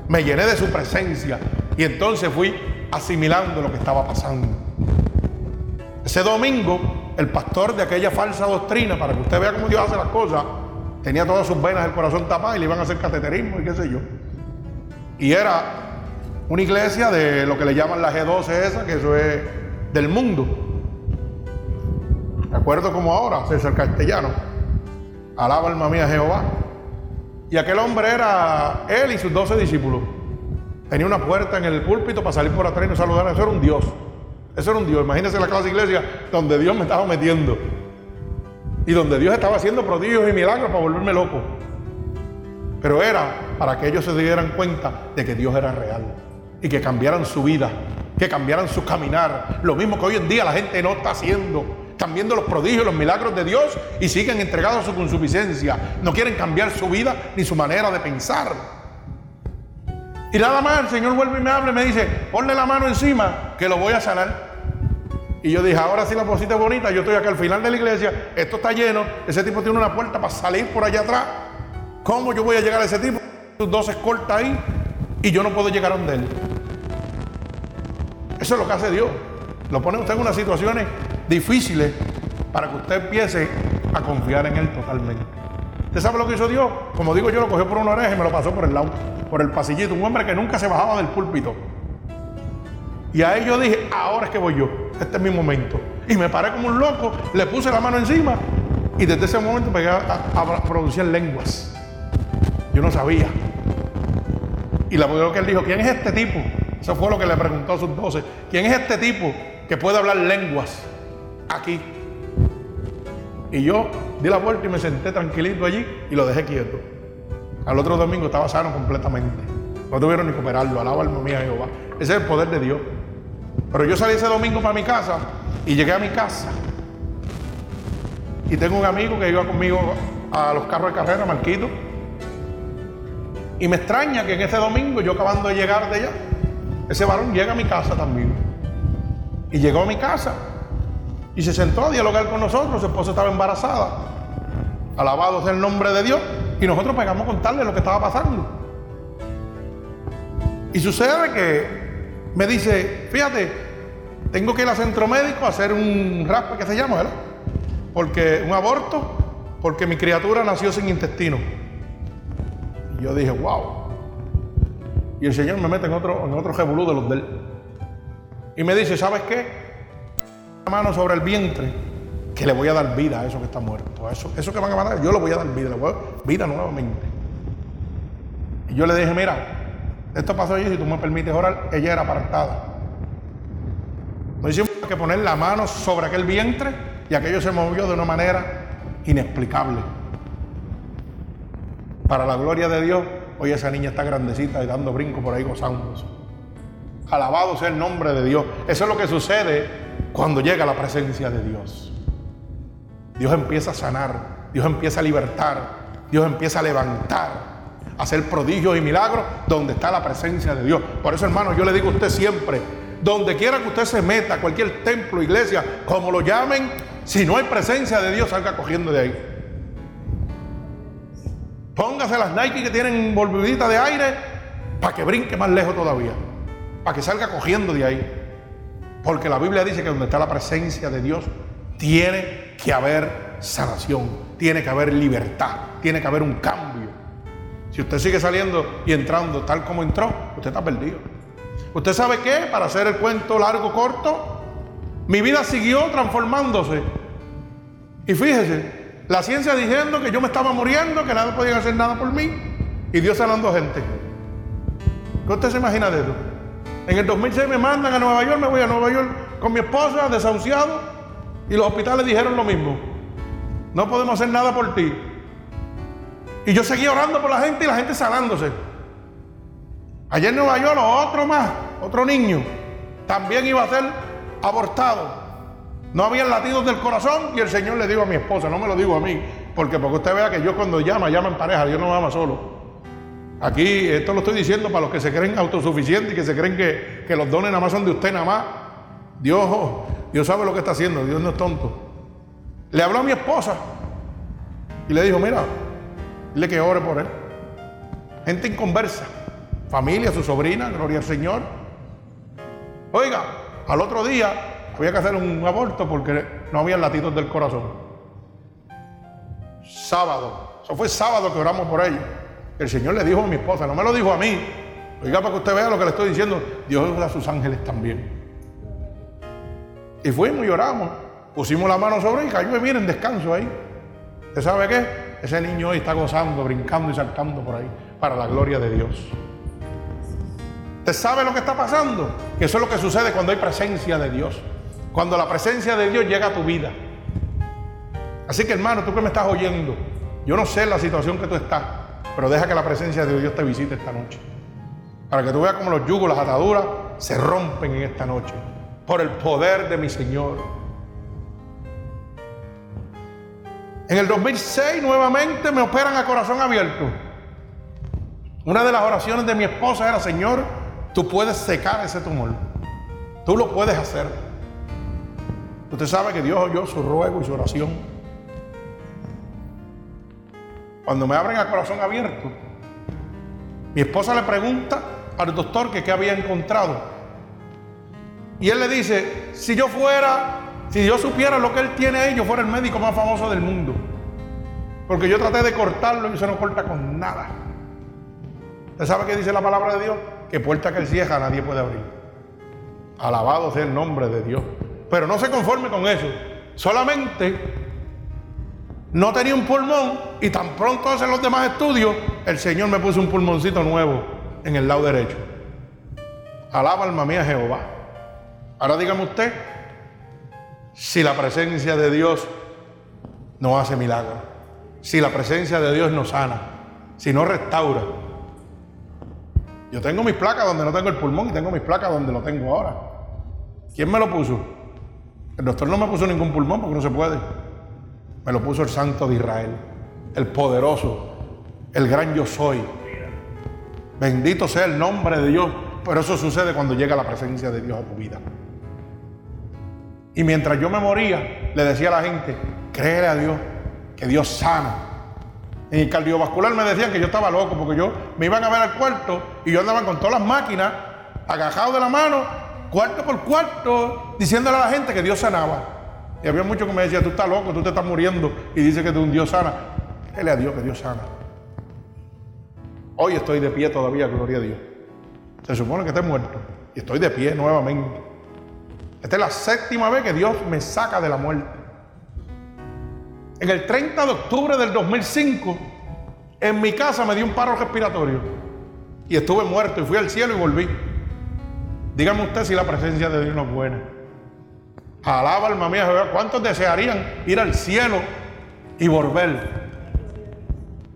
Me llené de su presencia. Y entonces fui asimilando lo que estaba pasando. Ese domingo, el pastor de aquella falsa doctrina, para que usted vea cómo Dios hace las cosas, tenía todas sus venas del corazón tapadas y le iban a hacer cateterismo y qué sé yo. Y era una iglesia de lo que le llaman la G12 esa, que eso es del mundo. Me acuerdo como ahora, César Castellano, alaba alma mía Jehová. Y aquel hombre era él y sus doce discípulos. Tenía una puerta en el púlpito para salir por atrás y no saludar. Eso era un Dios. Eso era un Dios. Imagínense la clase de iglesia donde Dios me estaba metiendo. Y donde Dios estaba haciendo prodigios y milagros para volverme loco. Pero era para que ellos se dieran cuenta de que Dios era real. Y que cambiaran su vida. Que cambiaran su caminar. Lo mismo que hoy en día la gente no está haciendo. Están viendo los prodigios, los milagros de Dios y siguen entregados a su consuficiencia. No quieren cambiar su vida ni su manera de pensar. Y nada más el Señor vuelve y me habla y me dice, ponle la mano encima que lo voy a sanar. Y yo dije, ahora sí la posita es bonita, yo estoy acá al final de la iglesia, esto está lleno, ese tipo tiene una puerta para salir por allá atrás. ¿Cómo yo voy a llegar a ese tipo? Sus dos escoltas ahí y yo no puedo llegar a donde él. Eso es lo que hace Dios. Lo pone usted en unas situaciones difíciles para que usted empiece a confiar en Él totalmente. ¿Usted sabe lo que hizo Dios? Como digo yo, lo cogió por una oreja y me lo pasó por el lado por el pasillito, un hombre que nunca se bajaba del púlpito. Y a yo dije, ahora es que voy yo, este es mi momento. Y me paré como un loco, le puse la mano encima y desde ese momento pegué a, producir lenguas. Yo no sabía. Y la que él dijo, ¿quién es este tipo? Eso fue lo que le preguntó a sus doce. ¿Quién es este tipo que puede hablar lenguas aquí? Y yo di la vuelta y me senté tranquilito allí y lo dejé quieto. Al otro domingo estaba sano completamente. No tuvieron ni que operarlo. Alaba alma mía Jehová. Ese es el poder de Dios. Pero yo salí ese domingo para mi casa y llegué a mi casa. Y tengo un amigo que iba conmigo a los carros de carrera, Marquito. Y me extraña que en ese domingo, yo acabando de llegar de allá, ese varón llega a mi casa también. Y llegó a mi casa y se sentó a dialogar con nosotros. Su esposa estaba embarazada. Alabado sea el nombre de Dios. Y nosotros pegamos a contarle lo que estaba pasando. Y sucede que me dice, fíjate, tengo que ir al centro médico a hacer un raspe que se llama, ¿verdad? Porque un aborto, porque mi criatura nació sin intestino. Y yo dije, wow. Y el Señor me mete en otro, en otro revolú de los de él. Y me dice, ¿sabes qué? La mano sobre el vientre que le voy a dar vida a eso que está muerto. A eso, eso que van a matar, yo le voy a dar vida, le voy a dar vida nuevamente. Y yo le dije, mira, esto pasó allí, si tú me permites orar, ella era apartada. No hicimos que poner la mano sobre aquel vientre y aquello se movió de una manera inexplicable. Para la gloria de Dios, hoy esa niña está grandecita y dando brinco por ahí gozándose. Alabado sea el nombre de Dios. Eso es lo que sucede cuando llega la presencia de Dios. Dios empieza a sanar, Dios empieza a libertar, Dios empieza a levantar, a hacer prodigios y milagros donde está la presencia de Dios. Por eso, hermano, yo le digo a usted siempre, donde quiera que usted se meta, cualquier templo, iglesia, como lo llamen, si no hay presencia de Dios, salga cogiendo de ahí. Póngase las Nike que tienen volvidita de aire para que brinque más lejos todavía, para que salga cogiendo de ahí. Porque la Biblia dice que donde está la presencia de Dios, tiene que haber sanación, tiene que haber libertad, tiene que haber un cambio. Si usted sigue saliendo y entrando tal como entró, usted está perdido. ¿Usted sabe qué? Para hacer el cuento largo, corto, mi vida siguió transformándose. Y fíjese, la ciencia diciendo que yo me estaba muriendo, que nadie podía hacer nada por mí, y Dios sanando gente. ¿Qué usted se imagina de eso? En el 2006 me mandan a Nueva York, me voy a Nueva York con mi esposa, desahuciado, y los hospitales dijeron lo mismo. No podemos hacer nada por ti. Y yo seguía orando por la gente y la gente sanándose. Ayer en Nueva York otro más, otro niño, también iba a ser abortado. No había latidos del corazón y el Señor le dijo a mi esposa, no me lo digo a mí, porque porque usted vea que yo cuando llama, llama en pareja, Dios no ama solo. Aquí esto lo estoy diciendo para los que se creen autosuficientes y que se creen que, que los dones nada más son de usted nada más. Dios Dios sabe lo que está haciendo, Dios no es tonto. Le habló a mi esposa y le dijo, mira, dile que ore por él. Gente inconversa, familia, su sobrina, gloria al Señor. Oiga, al otro día había que hacer un aborto porque no había latidos del corazón. Sábado, eso fue sábado que oramos por ella. El Señor le dijo a mi esposa, no me lo dijo a mí. Oiga, para que usted vea lo que le estoy diciendo, Dios a sus ángeles también. Y fuimos y oramos. Pusimos la mano sobre él y cayó y miren, descanso ahí. ¿Usted sabe qué? Ese niño hoy está gozando, brincando y saltando por ahí para la gloria de Dios. ¿Usted sabe lo que está pasando? Que eso es lo que sucede cuando hay presencia de Dios. Cuando la presencia de Dios llega a tu vida. Así que hermano, tú que me estás oyendo, yo no sé la situación que tú estás, pero deja que la presencia de Dios te visite esta noche. Para que tú veas cómo los yugos, las ataduras se rompen en esta noche. Por el poder de mi Señor. En el 2006 nuevamente me operan a corazón abierto. Una de las oraciones de mi esposa era, Señor, tú puedes secar ese tumor. Tú lo puedes hacer. Usted sabe que Dios oyó su ruego y su oración. Cuando me abren a corazón abierto, mi esposa le pregunta al doctor que qué había encontrado. Y él le dice, si yo fuera, si yo supiera lo que él tiene ahí, yo fuera el médico más famoso del mundo. Porque yo traté de cortarlo y se no corta con nada. ¿Usted sabe qué dice la palabra de Dios? Que puerta que él cierra nadie puede abrir. Alabado sea el nombre de Dios. Pero no se conforme con eso. Solamente no tenía un pulmón y tan pronto hacen los demás estudios, el Señor me puso un pulmoncito nuevo en el lado derecho. Alaba alma mía Jehová. Ahora dígame usted, si la presencia de Dios no hace milagro, si la presencia de Dios no sana, si no restaura. Yo tengo mis placas donde no tengo el pulmón y tengo mis placas donde lo tengo ahora. ¿Quién me lo puso? El doctor no me puso ningún pulmón porque no se puede. Me lo puso el Santo de Israel, el poderoso, el gran yo soy. Bendito sea el nombre de Dios. Pero eso sucede cuando llega la presencia de Dios a tu vida. Y mientras yo me moría, le decía a la gente, créele a Dios, que Dios sana. En el cardiovascular me decían que yo estaba loco, porque yo me iban a ver al cuarto y yo andaba con todas las máquinas, agajado de la mano, cuarto por cuarto, diciéndole a la gente que Dios sanaba. Y había muchos que me decían, tú estás loco, tú te estás muriendo y dice que tú un Dios sana. Dile a Dios que Dios sana. Hoy estoy de pie todavía, gloria a Dios. Se supone que estoy muerto y estoy de pie nuevamente. Esta es la séptima vez que Dios me saca de la muerte. En el 30 de octubre del 2005, en mi casa me dio un paro respiratorio y estuve muerto y fui al cielo y volví. Dígame usted si la presencia de Dios no es buena. Alaba alma mía Jehová. ¿Cuántos desearían ir al cielo y volver?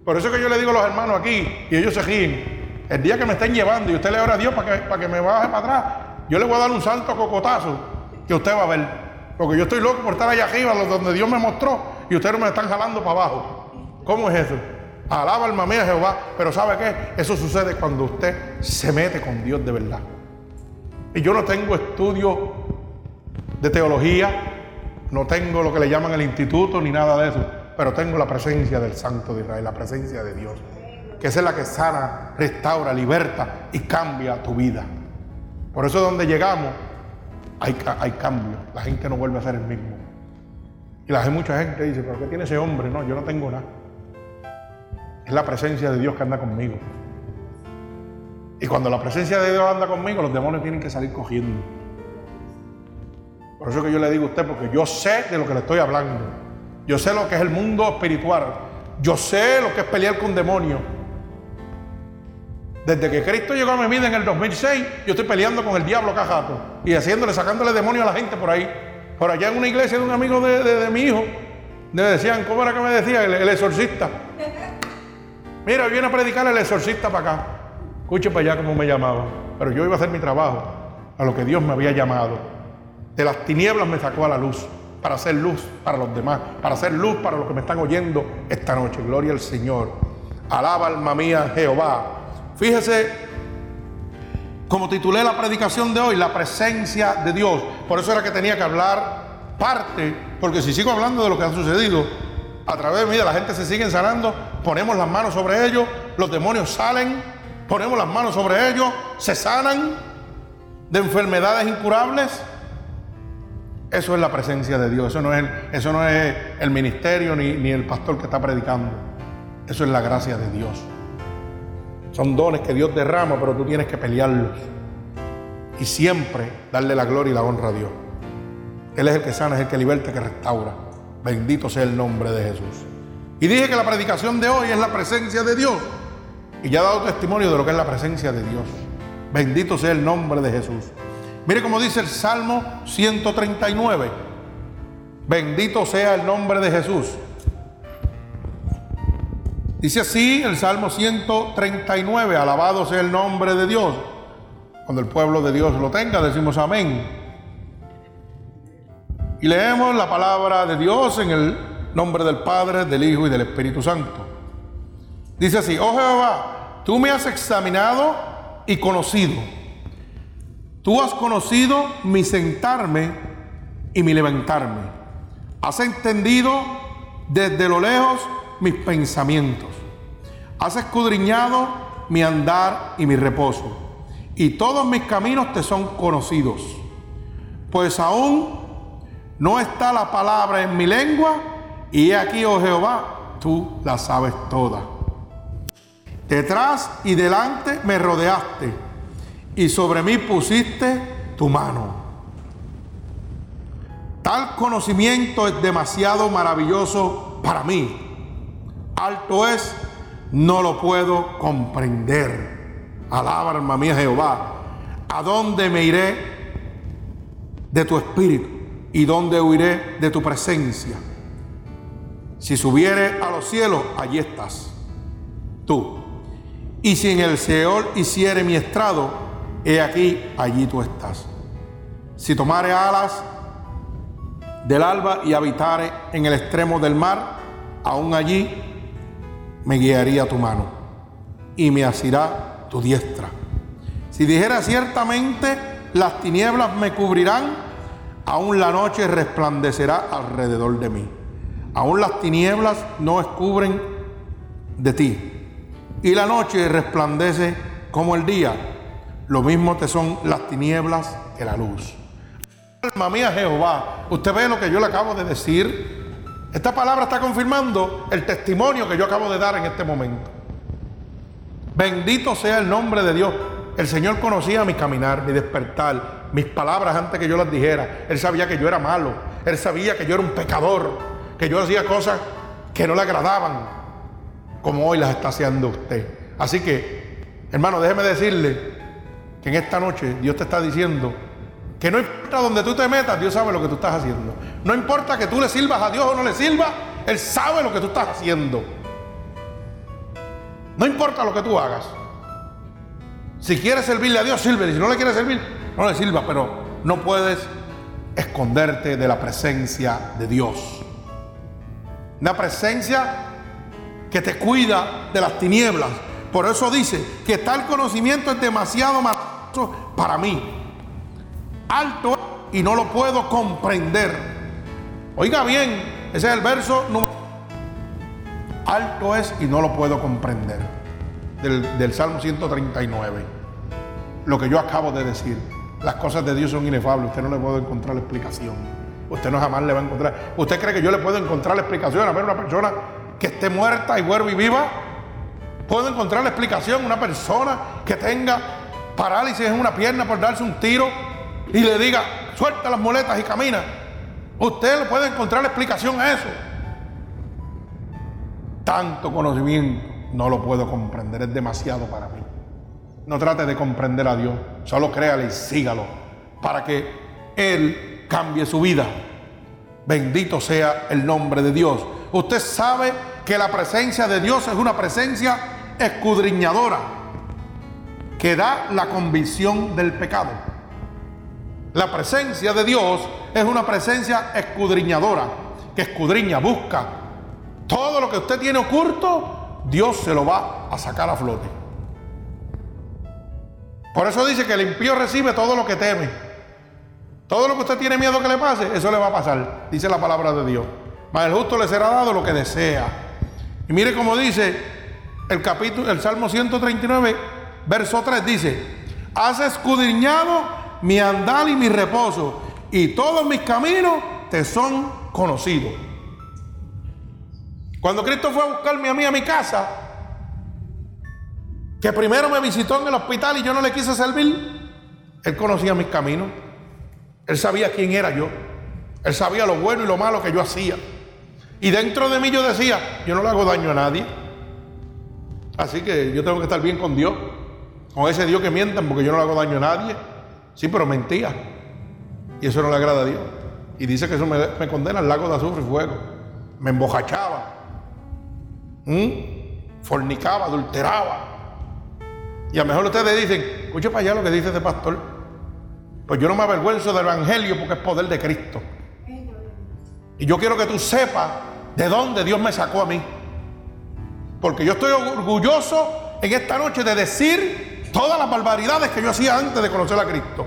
Por eso que yo le digo a los hermanos aquí, y ellos se ríen, el día que me estén llevando y usted le ora a Dios para que, para que me baje para atrás, yo le voy a dar un salto cocotazo que usted va a ver. Porque yo estoy loco por estar allá arriba, donde Dios me mostró, y ustedes me están jalando para abajo. ¿Cómo es eso? Alaba alma mía Jehová, pero ¿sabe qué? Eso sucede cuando usted se mete con Dios de verdad. Y yo no tengo estudio de teología, no tengo lo que le llaman el instituto ni nada de eso, pero tengo la presencia del Santo de Israel, la presencia de Dios, que es la que sana, restaura, liberta y cambia tu vida. Por eso donde llegamos hay, hay cambio, la gente no vuelve a ser el mismo. Y la, mucha gente dice, pero ¿qué tiene ese hombre? No, yo no tengo nada. Es la presencia de Dios que anda conmigo. Y cuando la presencia de Dios anda conmigo, los demonios tienen que salir cogiendo. Por eso que yo le digo a usted, porque yo sé de lo que le estoy hablando. Yo sé lo que es el mundo espiritual. Yo sé lo que es pelear con demonios. Desde que Cristo llegó a mi vida en el 2006, yo estoy peleando con el diablo cajato y haciéndole, sacándole demonios a la gente por ahí. Por allá en una iglesia de un amigo de, mi hijo, me decían, ¿cómo era que me decía? El, exorcista. Mira, viene a predicar el exorcista para acá. Escuche para allá cómo me llamaba. Pero yo iba a hacer mi trabajo, a lo que Dios me había llamado. De las tinieblas me sacó a la luz, para hacer luz para los demás, para hacer luz para los que me están oyendo esta noche. Gloria al Señor. Alaba alma mía Jehová. Fíjese, como titulé la predicación de hoy, la presencia de Dios. Por eso era que tenía que hablar parte, porque si sigo hablando de lo que ha sucedido, a través de mí la gente se sigue sanando, ponemos las manos sobre ellos, los demonios salen, ponemos las manos sobre ellos, se sanan de enfermedades incurables. Eso es la presencia de Dios, eso no es eso no es el ministerio ni, ni el pastor que está predicando. Eso es la gracia de Dios. Son dones que Dios derrama, pero tú tienes que pelearlos. Y siempre darle la gloria y la honra a Dios. Él es el que sana, es el que liberta, que restaura. Bendito sea el nombre de Jesús. Y dije que la predicación de hoy es la presencia de Dios. Y ya he dado testimonio de lo que es la presencia de Dios. Bendito sea el nombre de Jesús. Mire cómo dice el Salmo 139. Bendito sea el nombre de Jesús. Dice así el Salmo 139, alabado sea el nombre de Dios. Cuando el pueblo de Dios lo tenga, decimos amén. Y leemos la palabra de Dios en el nombre del Padre, del Hijo y del Espíritu Santo. Dice así, oh Jehová, tú me has examinado y conocido. Tú has conocido mi sentarme y mi levantarme. Has entendido desde lo lejos mis pensamientos. Has escudriñado mi andar y mi reposo. Y todos mis caminos te son conocidos. Pues aún no está la palabra en mi lengua. Y aquí, oh Jehová, tú la sabes toda. Detrás y delante me rodeaste. Y sobre mí pusiste tu mano. Tal conocimiento es demasiado maravilloso para mí alto es, no lo puedo comprender. Alaba, alma mía, Jehová. ¿A dónde me iré de tu espíritu? ¿Y dónde huiré de tu presencia? Si subiere a los cielos, allí estás. Tú. Y si en el Seol hiciere mi estrado, he aquí, allí tú estás. Si tomare alas del alba y habitare en el extremo del mar, aún allí me guiaría tu mano y me asirá tu diestra. Si dijera ciertamente, las tinieblas me cubrirán, aún la noche resplandecerá alrededor de mí. Aún las tinieblas no escubren de ti. Y la noche resplandece como el día. Lo mismo te son las tinieblas que la luz. Alma mía Jehová, usted ve lo que yo le acabo de decir. Esta palabra está confirmando el testimonio que yo acabo de dar en este momento. Bendito sea el nombre de Dios. El Señor conocía mi caminar, mi despertar, mis palabras antes que yo las dijera. Él sabía que yo era malo. Él sabía que yo era un pecador, que yo hacía cosas que no le agradaban, como hoy las está haciendo usted. Así que, hermano, déjeme decirle que en esta noche Dios te está diciendo que no importa donde tú te metas, Dios sabe lo que tú estás haciendo. No importa que tú le sirvas a Dios o no le sirvas, Él sabe lo que tú estás haciendo. No importa lo que tú hagas. Si quieres servirle a Dios, sirve. Si no le quieres servir, no le sirva, pero no puedes esconderte de la presencia de Dios. Una presencia que te cuida de las tinieblas. Por eso dice que tal conocimiento es demasiado para mí alto y no lo puedo comprender. Oiga bien, ese es el verso número. Alto es y no lo puedo comprender. Del, del Salmo 139. Lo que yo acabo de decir. Las cosas de Dios son inefables. Usted no le puede encontrar la explicación. Usted no jamás le va a encontrar. ¿Usted cree que yo le puedo encontrar la explicación a ver una persona que esté muerta y vuelva y viva? ¿Puedo encontrar la explicación una persona que tenga parálisis en una pierna por darse un tiro y le diga, suelta las muletas y camina, usted le puede encontrar la explicación a eso. Tanto conocimiento no lo puedo comprender, es demasiado para mí. No trate de comprender a Dios, solo créale y sígalo para que Él cambie su vida. Bendito sea el nombre de Dios. Usted sabe que la presencia de Dios es una presencia escudriñadora que da la convicción del pecado. La presencia de Dios es una presencia escudriñadora, que escudriña, busca. Todo lo que usted tiene oculto, Dios se lo va a sacar a flote. Por eso dice que el impío recibe todo lo que teme. Todo lo que usted tiene miedo que le pase, eso le va a pasar, dice la palabra de Dios. Mas el justo le será dado lo que desea. Y mire cómo dice el capítulo, el Salmo 139, verso 3 dice, has escudriñado mi andar y mi reposo, y todos mis caminos te son conocidos. Cuando Cristo fue a buscarme a mí a mi casa, que primero me visitó en el hospital y yo no le quise servir, Él conocía mis caminos, Él sabía quién era yo, Él sabía lo bueno y lo malo que yo hacía. Y dentro de mí yo decía, yo no le hago daño a nadie. Así que yo tengo que estar bien con Dios. Con ese Dios que mientan porque yo no le hago daño a nadie. Sí, pero mentía. Y eso no le agrada a Dios. Y dice que eso me, condena al lago de azufre y fuego. Me embojachaba. Fornicaba, adulteraba. Y a lo mejor ustedes dicen, escuche para allá lo que dice este pastor. Pues yo no me avergüenzo del Evangelio porque es poder de Cristo. Y yo quiero que tú sepas de dónde Dios me sacó a mí. Porque yo estoy orgulloso en esta noche de decir todas las barbaridades que yo hacía antes de conocer a Cristo.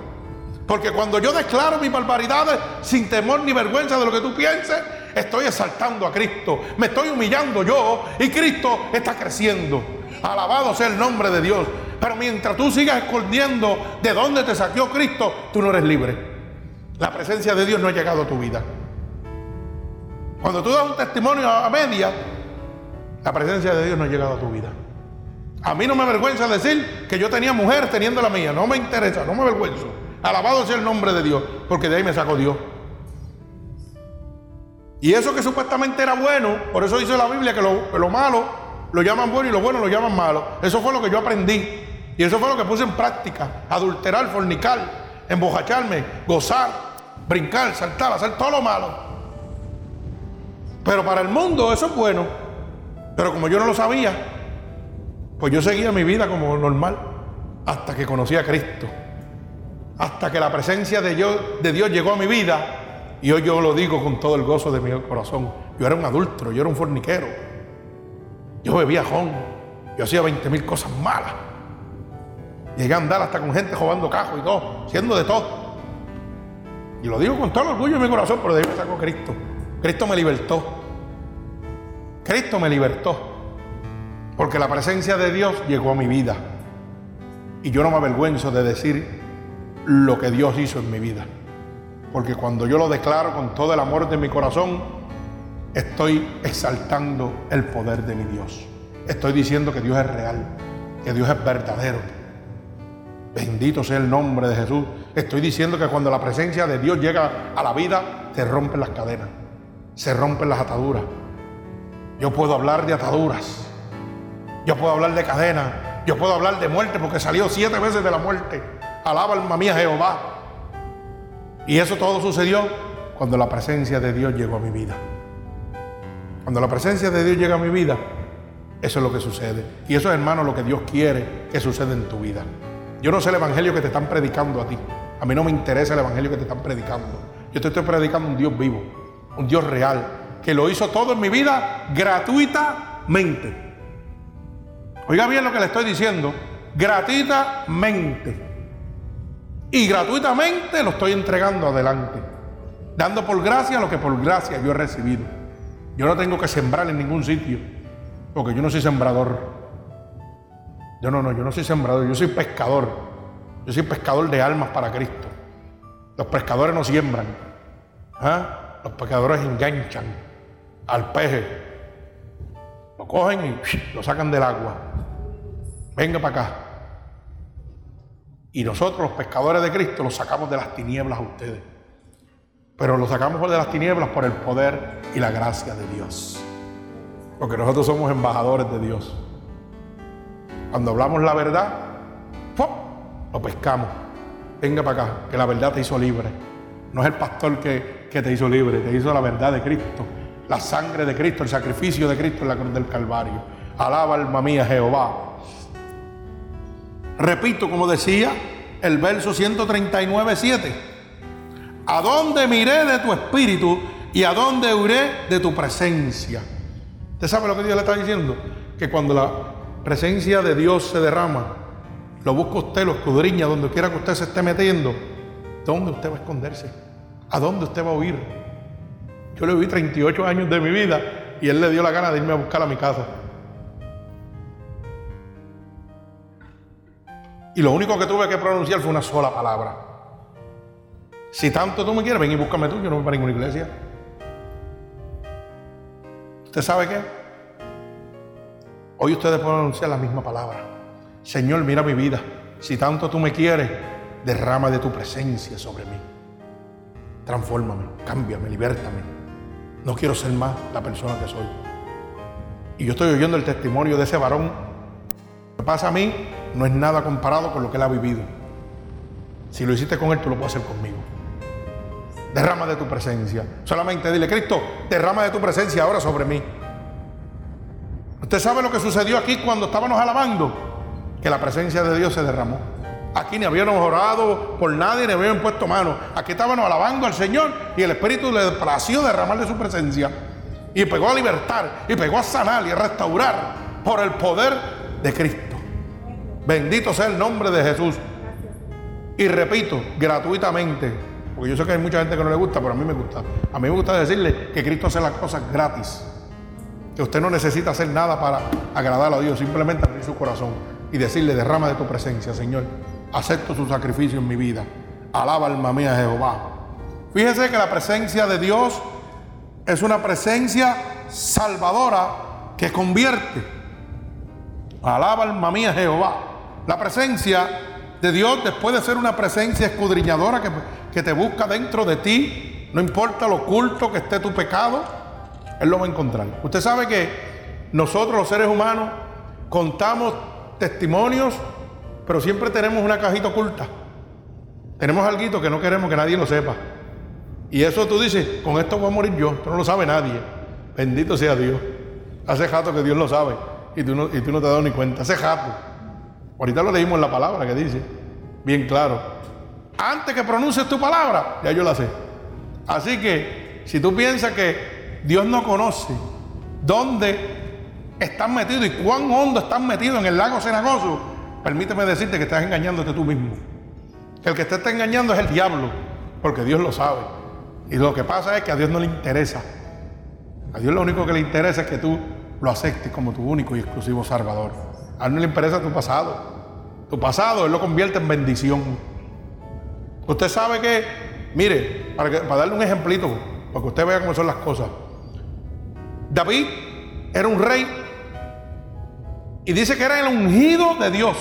Porque cuando yo declaro mis barbaridades sin temor ni vergüenza de lo que tú pienses, estoy exaltando a Cristo. Me estoy humillando yo y Cristo está creciendo. Alabado sea el nombre de Dios. Pero mientras tú sigas escondiendo de dónde te saqueó Cristo, tú no eres libre. La presencia de Dios no ha llegado a tu vida. Cuando tú das un testimonio a media, la presencia de Dios no ha llegado a tu vida. A mí no me avergüenza decir que yo tenía mujer teniendo la mía. No me interesa, no me avergüenzo. Alabado sea el nombre de Dios, porque de ahí me sacó Dios. Y eso que supuestamente era bueno, por eso dice la Biblia que lo, malo lo llaman bueno y lo bueno lo llaman malo. Eso fue lo que yo aprendí. Y eso fue lo que puse en práctica. Adulterar, fornicar, embojacharme, gozar, brincar, saltar, hacer todo lo malo. Pero para el mundo eso es bueno. Pero como yo no lo sabía, pues yo seguía mi vida como normal hasta que conocí a Cristo. Hasta que la presencia de Dios, de llegó a mi vida. Y hoy yo lo digo con todo el gozo de mi corazón. Yo era un adulto, yo era un forniquero. Yo bebía jón. Yo hacía 20 mil cosas malas. Llegué a andar hasta con gente jugando cajo y todo, siendo de todo. Y lo digo con todo el orgullo en mi corazón, pero de ahí me sacó Cristo. Cristo me libertó. Cristo me libertó. Porque la presencia de Dios llegó a mi vida. Y yo no me avergüenzo de decir lo que Dios hizo en mi vida. Porque cuando yo lo declaro con todo el amor de mi corazón, estoy exaltando el poder de mi Dios. Estoy diciendo que Dios es real, que Dios es verdadero, Bendito sea el nombre de Jesús. Estoy diciendo que cuando la presencia de Dios llega a la vida, se rompen las cadenas, se rompen las ataduras. Yo puedo hablar de ataduras, yo puedo hablar de cadenas, yo puedo hablar de muerte porque salió siete veces de la muerte. Alaba alma mía Jehová. Y eso todo sucedió cuando la presencia de Dios llegó a mi vida. Cuando la presencia de Dios llega a mi vida, eso es lo que sucede. Y eso es, hermano, lo que Dios quiere que suceda en tu vida. Yo no sé el evangelio que te están predicando a ti. A mí no me interesa el evangelio que te están predicando. Yo te estoy predicando un Dios vivo, un Dios real, que lo hizo todo en mi vida gratuitamente. Oiga bien lo que le estoy diciendo, gratuitamente. Y gratuitamente lo estoy entregando adelante, dando por gracia lo que por gracia yo he recibido. Yo no tengo que sembrar en ningún sitio, porque yo no soy sembrador. Yo no, no, yo no soy sembrador, yo soy pescador. Yo soy pescador de almas para Cristo. Los pescadores no siembran. ¿ah? Los pescadores enganchan al peje. Lo cogen y lo sacan del agua. Venga para acá. Y nosotros, los pescadores de Cristo, los sacamos de las tinieblas a ustedes. Pero los sacamos de las tinieblas por el poder y la gracia de Dios. Porque nosotros somos embajadores de Dios. Cuando hablamos la verdad, lo pescamos. Venga para acá, que la verdad te hizo libre. No es el pastor que, que te hizo libre, te hizo la verdad de Cristo, la sangre de Cristo, el sacrificio de Cristo en la cruz del Calvario. Alaba alma mía Jehová. Repito, como decía el verso 139, 7. ¿A dónde miré de tu espíritu y a dónde huiré de tu presencia? ¿Usted sabe lo que Dios le está diciendo? Que cuando la presencia de Dios se derrama, lo busca usted, lo escudriña, donde quiera que usted se esté metiendo, ¿dónde usted va a esconderse? ¿A dónde usted va a huir? Yo le vi 38 años de mi vida y él le dio la gana de irme a buscar a mi casa. Y lo único que tuve que pronunciar fue una sola palabra. Si tanto tú me quieres, ven y búscame tú, yo no voy para ninguna iglesia. ¿Usted sabe qué? Hoy ustedes pueden anunciar la misma palabra. Señor, mira mi vida. Si tanto tú me quieres, derrama de tu presencia sobre mí. transfórmame, cámbiame, libértame. No quiero ser más la persona que soy. Y yo estoy oyendo el testimonio de ese varón. Lo que pasa a mí no es nada comparado con lo que él ha vivido. Si lo hiciste con él, tú lo puedes hacer conmigo. Derrama de tu presencia. Solamente dile, Cristo, derrama de tu presencia ahora sobre mí. Usted sabe lo que sucedió aquí cuando estábamos alabando, que la presencia de Dios se derramó. Aquí ni habíamos orado por nadie, ni habíamos puesto mano. Aquí estábamos alabando al Señor y el Espíritu le plació derramar de su presencia. Y pegó a libertar, y pegó a sanar y a restaurar por el poder de Cristo. Bendito sea el nombre de Jesús. Y repito, gratuitamente, porque yo sé que hay mucha gente que no le gusta, pero a mí me gusta. A mí me gusta decirle que Cristo hace las cosas gratis. Que usted no necesita hacer nada para agradar a Dios, simplemente abrir su corazón y decirle, derrama de tu presencia, Señor. Acepto su sacrificio en mi vida. Alaba alma mía Jehová. Fíjese que la presencia de Dios es una presencia salvadora que convierte. Alaba alma mía Jehová. La presencia de Dios, después de ser una presencia escudriñadora que, que te busca dentro de ti, no importa lo oculto que esté tu pecado, Él lo va a encontrar. Usted sabe que nosotros los seres humanos contamos testimonios, pero siempre tenemos una cajita oculta. Tenemos algo que no queremos que nadie lo sepa. Y eso tú dices, con esto voy a morir yo, esto no lo sabe nadie. Bendito sea Dios. Hace jato que Dios lo sabe y tú no, y tú no te das ni cuenta. Hace jato. Ahorita lo leímos en la palabra que dice, bien claro. Antes que pronuncies tu palabra, ya yo la sé. Así que si tú piensas que Dios no conoce dónde estás metido y cuán hondo estás metido en el lago cenagoso, permíteme decirte que estás engañándote tú mismo. El que te está engañando es el diablo, porque Dios lo sabe. Y lo que pasa es que a Dios no le interesa. A Dios lo único que le interesa es que tú lo aceptes como tu único y exclusivo Salvador. A Él no le interesa tu pasado. Tu pasado Él lo convierte en bendición. Usted sabe que, mire, para, para darle un ejemplito, para que usted vea cómo son las cosas. David era un rey y dice que era el ungido de Dios.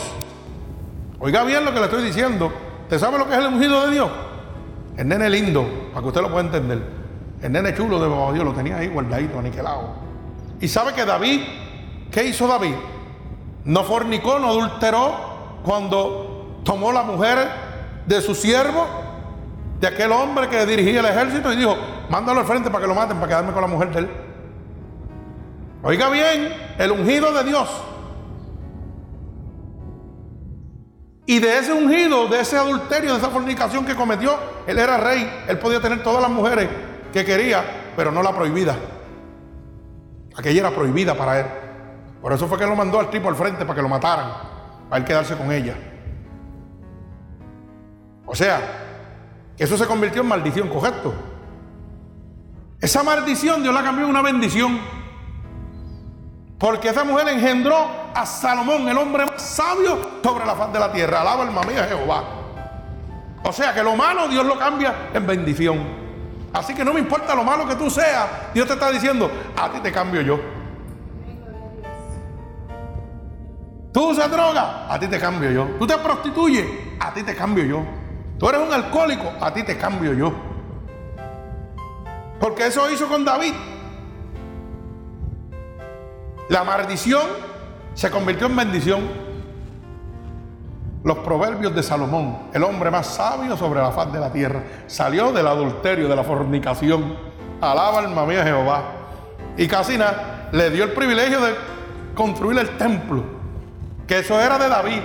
Oiga bien lo que le estoy diciendo. ¿Usted sabe lo que es el ungido de Dios? El nene lindo, para que usted lo pueda entender. El nene chulo de Dios lo tenía ahí guardadito, aniquilado. Y sabe que David, ¿qué hizo David? No fornicó, no adulteró cuando tomó la mujer de su siervo, de aquel hombre que dirigía el ejército, y dijo, mándalo al frente para que lo maten, para quedarme con la mujer de él. Oiga bien, el ungido de Dios. Y de ese ungido, de ese adulterio, de esa fornicación que cometió, él era rey. Él podía tener todas las mujeres que quería, pero no la prohibida. Aquella era prohibida para él. Por eso fue que lo mandó al tipo al frente para que lo mataran, para él quedarse con ella. O sea, eso se convirtió en maldición, correcto. Esa maldición Dios la cambió en una bendición. Porque esa mujer engendró a Salomón, el hombre más sabio sobre la faz de la tierra. Alaba alma mía Jehová. O sea que lo malo Dios lo cambia en bendición. Así que no me importa lo malo que tú seas, Dios te está diciendo, a ti te cambio yo. Tú usas droga, a ti te cambio yo. Tú te prostituyes, a ti te cambio yo. Tú eres un alcohólico, a ti te cambio yo. Porque eso hizo con David. La maldición se convirtió en bendición. Los proverbios de Salomón, el hombre más sabio sobre la faz de la tierra, salió del adulterio, de la fornicación. Alaba alma mía Jehová. Y Casina le dio el privilegio de construir el templo, que eso era de David.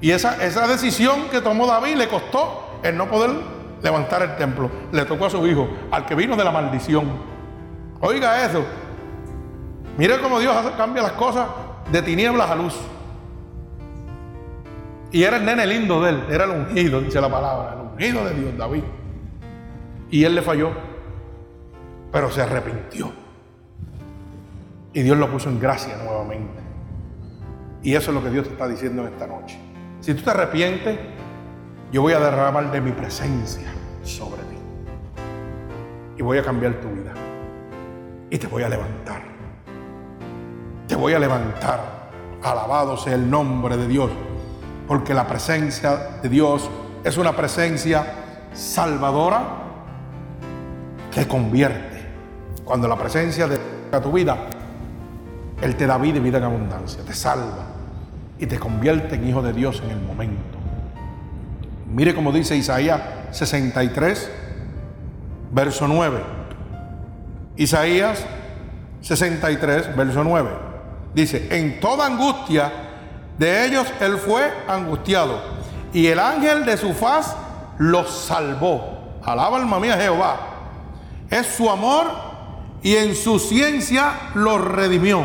Y esa, esa decisión que tomó David le costó el no poder levantar el templo. Le tocó a su hijo, al que vino de la maldición. Oiga eso, Mire cómo Dios cambia las cosas de tinieblas a luz. Y era el nene lindo de él, era el ungido, dice la palabra, el ungido de Dios, David. Y él le falló, pero se arrepintió. Y Dios lo puso en gracia nuevamente. Y eso es lo que Dios te está diciendo en esta noche. Si tú te arrepientes, yo voy a derramar de mi presencia sobre ti. Y voy a cambiar tu vida. Y te voy a levantar te voy a levantar. Alabado sea el nombre de Dios, porque la presencia de Dios es una presencia salvadora, te convierte. Cuando la presencia de tu vida, Él te da vida y vida en abundancia, te salva y te convierte en hijo de Dios en el momento. Mire como dice Isaías 63, verso 9. Isaías 63, verso 9. Dice, en toda angustia de ellos Él fue angustiado y el ángel de su faz los salvó. Alaba alma mía Jehová. Es su amor y en su ciencia los redimió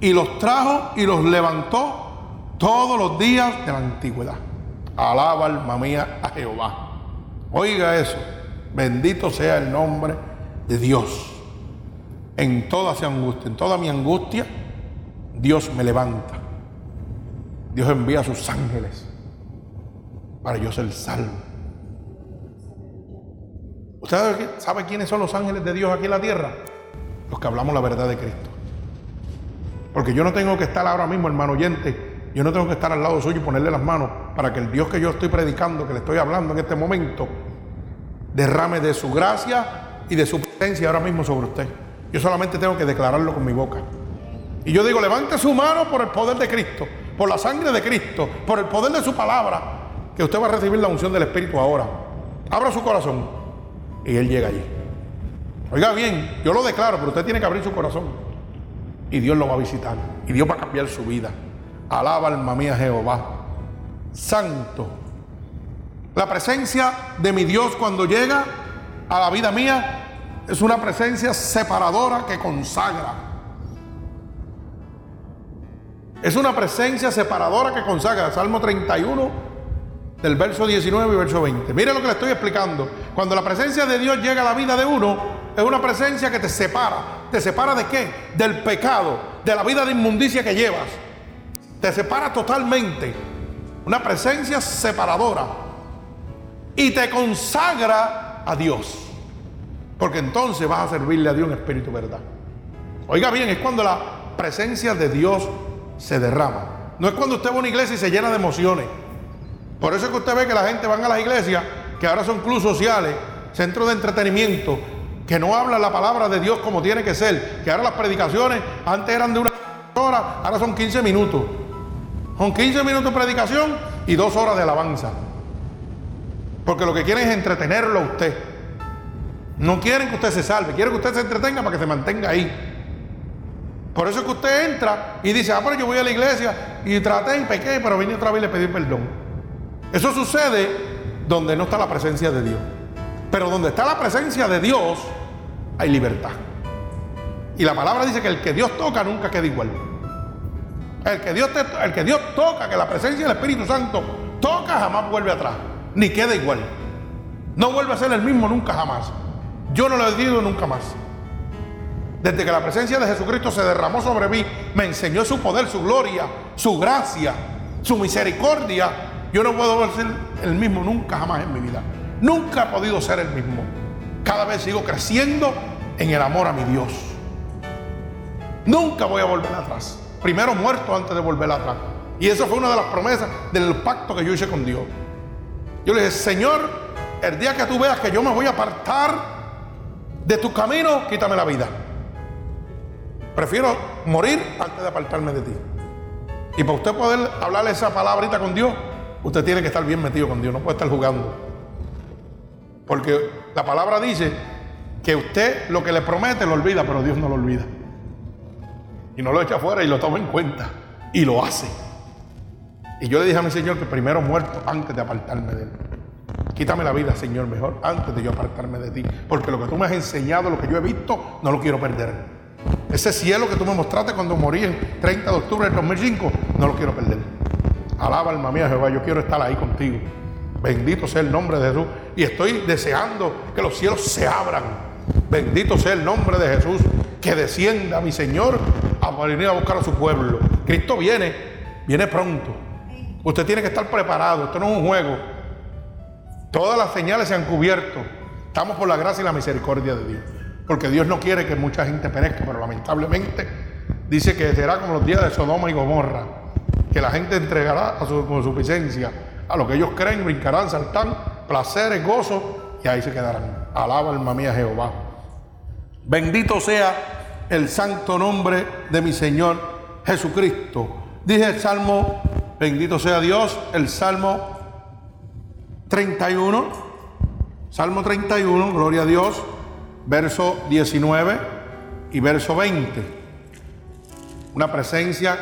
y los trajo y los levantó todos los días de la antigüedad. Alaba alma mía a Jehová. Oiga eso. Bendito sea el nombre de Dios. En toda esa angustia, en toda mi angustia, Dios me levanta. Dios envía a sus ángeles para yo ser salvo. ¿Usted sabe quiénes son los ángeles de Dios aquí en la tierra? Los que hablamos la verdad de Cristo. Porque yo no tengo que estar ahora mismo, hermano oyente, yo no tengo que estar al lado suyo y ponerle las manos para que el Dios que yo estoy predicando, que le estoy hablando en este momento, derrame de su gracia y de su presencia ahora mismo sobre usted. Yo solamente tengo que declararlo con mi boca. Y yo digo, levante su mano por el poder de Cristo, por la sangre de Cristo, por el poder de su palabra, que usted va a recibir la unción del Espíritu ahora. Abra su corazón y Él llega allí. Oiga bien, yo lo declaro, pero usted tiene que abrir su corazón. Y Dios lo va a visitar. Y Dios va a cambiar su vida. Alaba alma mía Jehová. Santo la presencia de mi Dios cuando llega a la vida mía es una presencia separadora que consagra. Es una presencia separadora que consagra. Salmo 31 del verso 19 y verso 20. Mire lo que le estoy explicando. Cuando la presencia de Dios llega a la vida de uno, es una presencia que te separa. ¿Te separa de qué? Del pecado, de la vida de inmundicia que llevas. Te separa totalmente. Una presencia separadora y te consagra a Dios. Porque entonces vas a servirle a Dios en espíritu verdad. Oiga bien, es cuando la presencia de Dios se derrama. No es cuando usted va a una iglesia y se llena de emociones. Por eso es que usted ve que la gente van a las iglesias, que ahora son clubes sociales, centros de entretenimiento, que no hablan la palabra de Dios como tiene que ser. Que ahora las predicaciones antes eran de una hora, ahora son 15 minutos. Son 15 minutos de predicación y dos horas de alabanza. Porque lo que quieren es entretenerlo a usted. No quieren que usted se salve, quieren que usted se entretenga para que se mantenga ahí. Por eso es que usted entra y dice, ah, pero yo voy a la iglesia y traté y pequé, pero vine otra vez y le pedí perdón. Eso sucede donde no está la presencia de Dios. Pero donde está la presencia de Dios, hay libertad. Y la palabra dice que el que Dios toca nunca queda igual. El que Dios, el que Dios toca, que la presencia del Espíritu Santo toca, jamás vuelve atrás ni queda igual. No vuelve a ser el mismo nunca jamás. Yo no lo he dicho nunca más. Desde que la presencia de Jesucristo se derramó sobre mí, me enseñó su poder, su gloria, su gracia, su misericordia. Yo no puedo ser el mismo nunca jamás en mi vida. Nunca he podido ser el mismo. Cada vez sigo creciendo en el amor a mi Dios. Nunca voy a volver atrás. Primero muerto antes de volver atrás. Y eso fue una de las promesas del pacto que yo hice con Dios. Yo le dije, Señor, el día que tú veas que yo me voy a apartar de tu camino, quítame la vida. Prefiero morir antes de apartarme de ti. Y para usted poder hablarle esa palabrita con Dios, usted tiene que estar bien metido con Dios, no puede estar jugando. Porque la palabra dice que usted lo que le promete lo olvida, pero Dios no lo olvida. Y no lo echa afuera y lo toma en cuenta. Y lo hace. Y yo le dije a mi Señor que primero muerto antes de apartarme de Él. Quítame la vida, Señor, mejor antes de yo apartarme de ti. Porque lo que tú me has enseñado, lo que yo he visto, no lo quiero perder. Ese cielo que tú me mostraste cuando morí el 30 de octubre del 2005, no lo quiero perder. Alaba alma mía Jehová, yo quiero estar ahí contigo. Bendito sea el nombre de Jesús. Y estoy deseando que los cielos se abran. Bendito sea el nombre de Jesús. Que descienda mi Señor a venir a buscar a su pueblo. Cristo viene, viene pronto. Usted tiene que estar preparado, esto no es un juego. Todas las señales se han cubierto. Estamos por la gracia y la misericordia de Dios. Porque Dios no quiere que mucha gente perezca, pero lamentablemente dice que será como los días de Sodoma y Gomorra, que la gente entregará a su consuficiencia a lo que ellos creen, brincarán, saltarán, placeres, gozos, y ahí se quedarán. Alaba alma mía Jehová. Bendito sea el santo nombre de mi Señor Jesucristo. Dije el Salmo, bendito sea Dios, el Salmo 31, Salmo 31, gloria a Dios, verso 19 y verso 20. Una presencia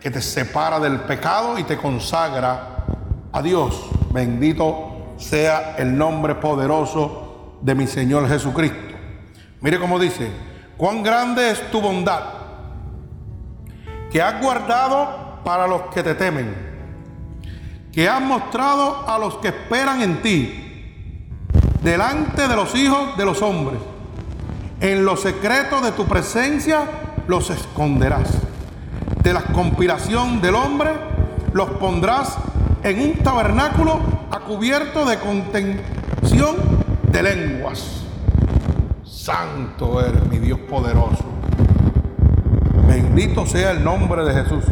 que te separa del pecado y te consagra a Dios. Bendito sea el nombre poderoso de mi Señor Jesucristo. Mire cómo dice, cuán grande es tu bondad que has guardado para los que te temen, que has mostrado a los que esperan en ti, delante de los hijos de los hombres. En los secretos de tu presencia los esconderás. De la conspiración del hombre los pondrás en un tabernáculo a cubierto de contención de lenguas. Santo eres mi Dios poderoso. Bendito sea el nombre de Jesús.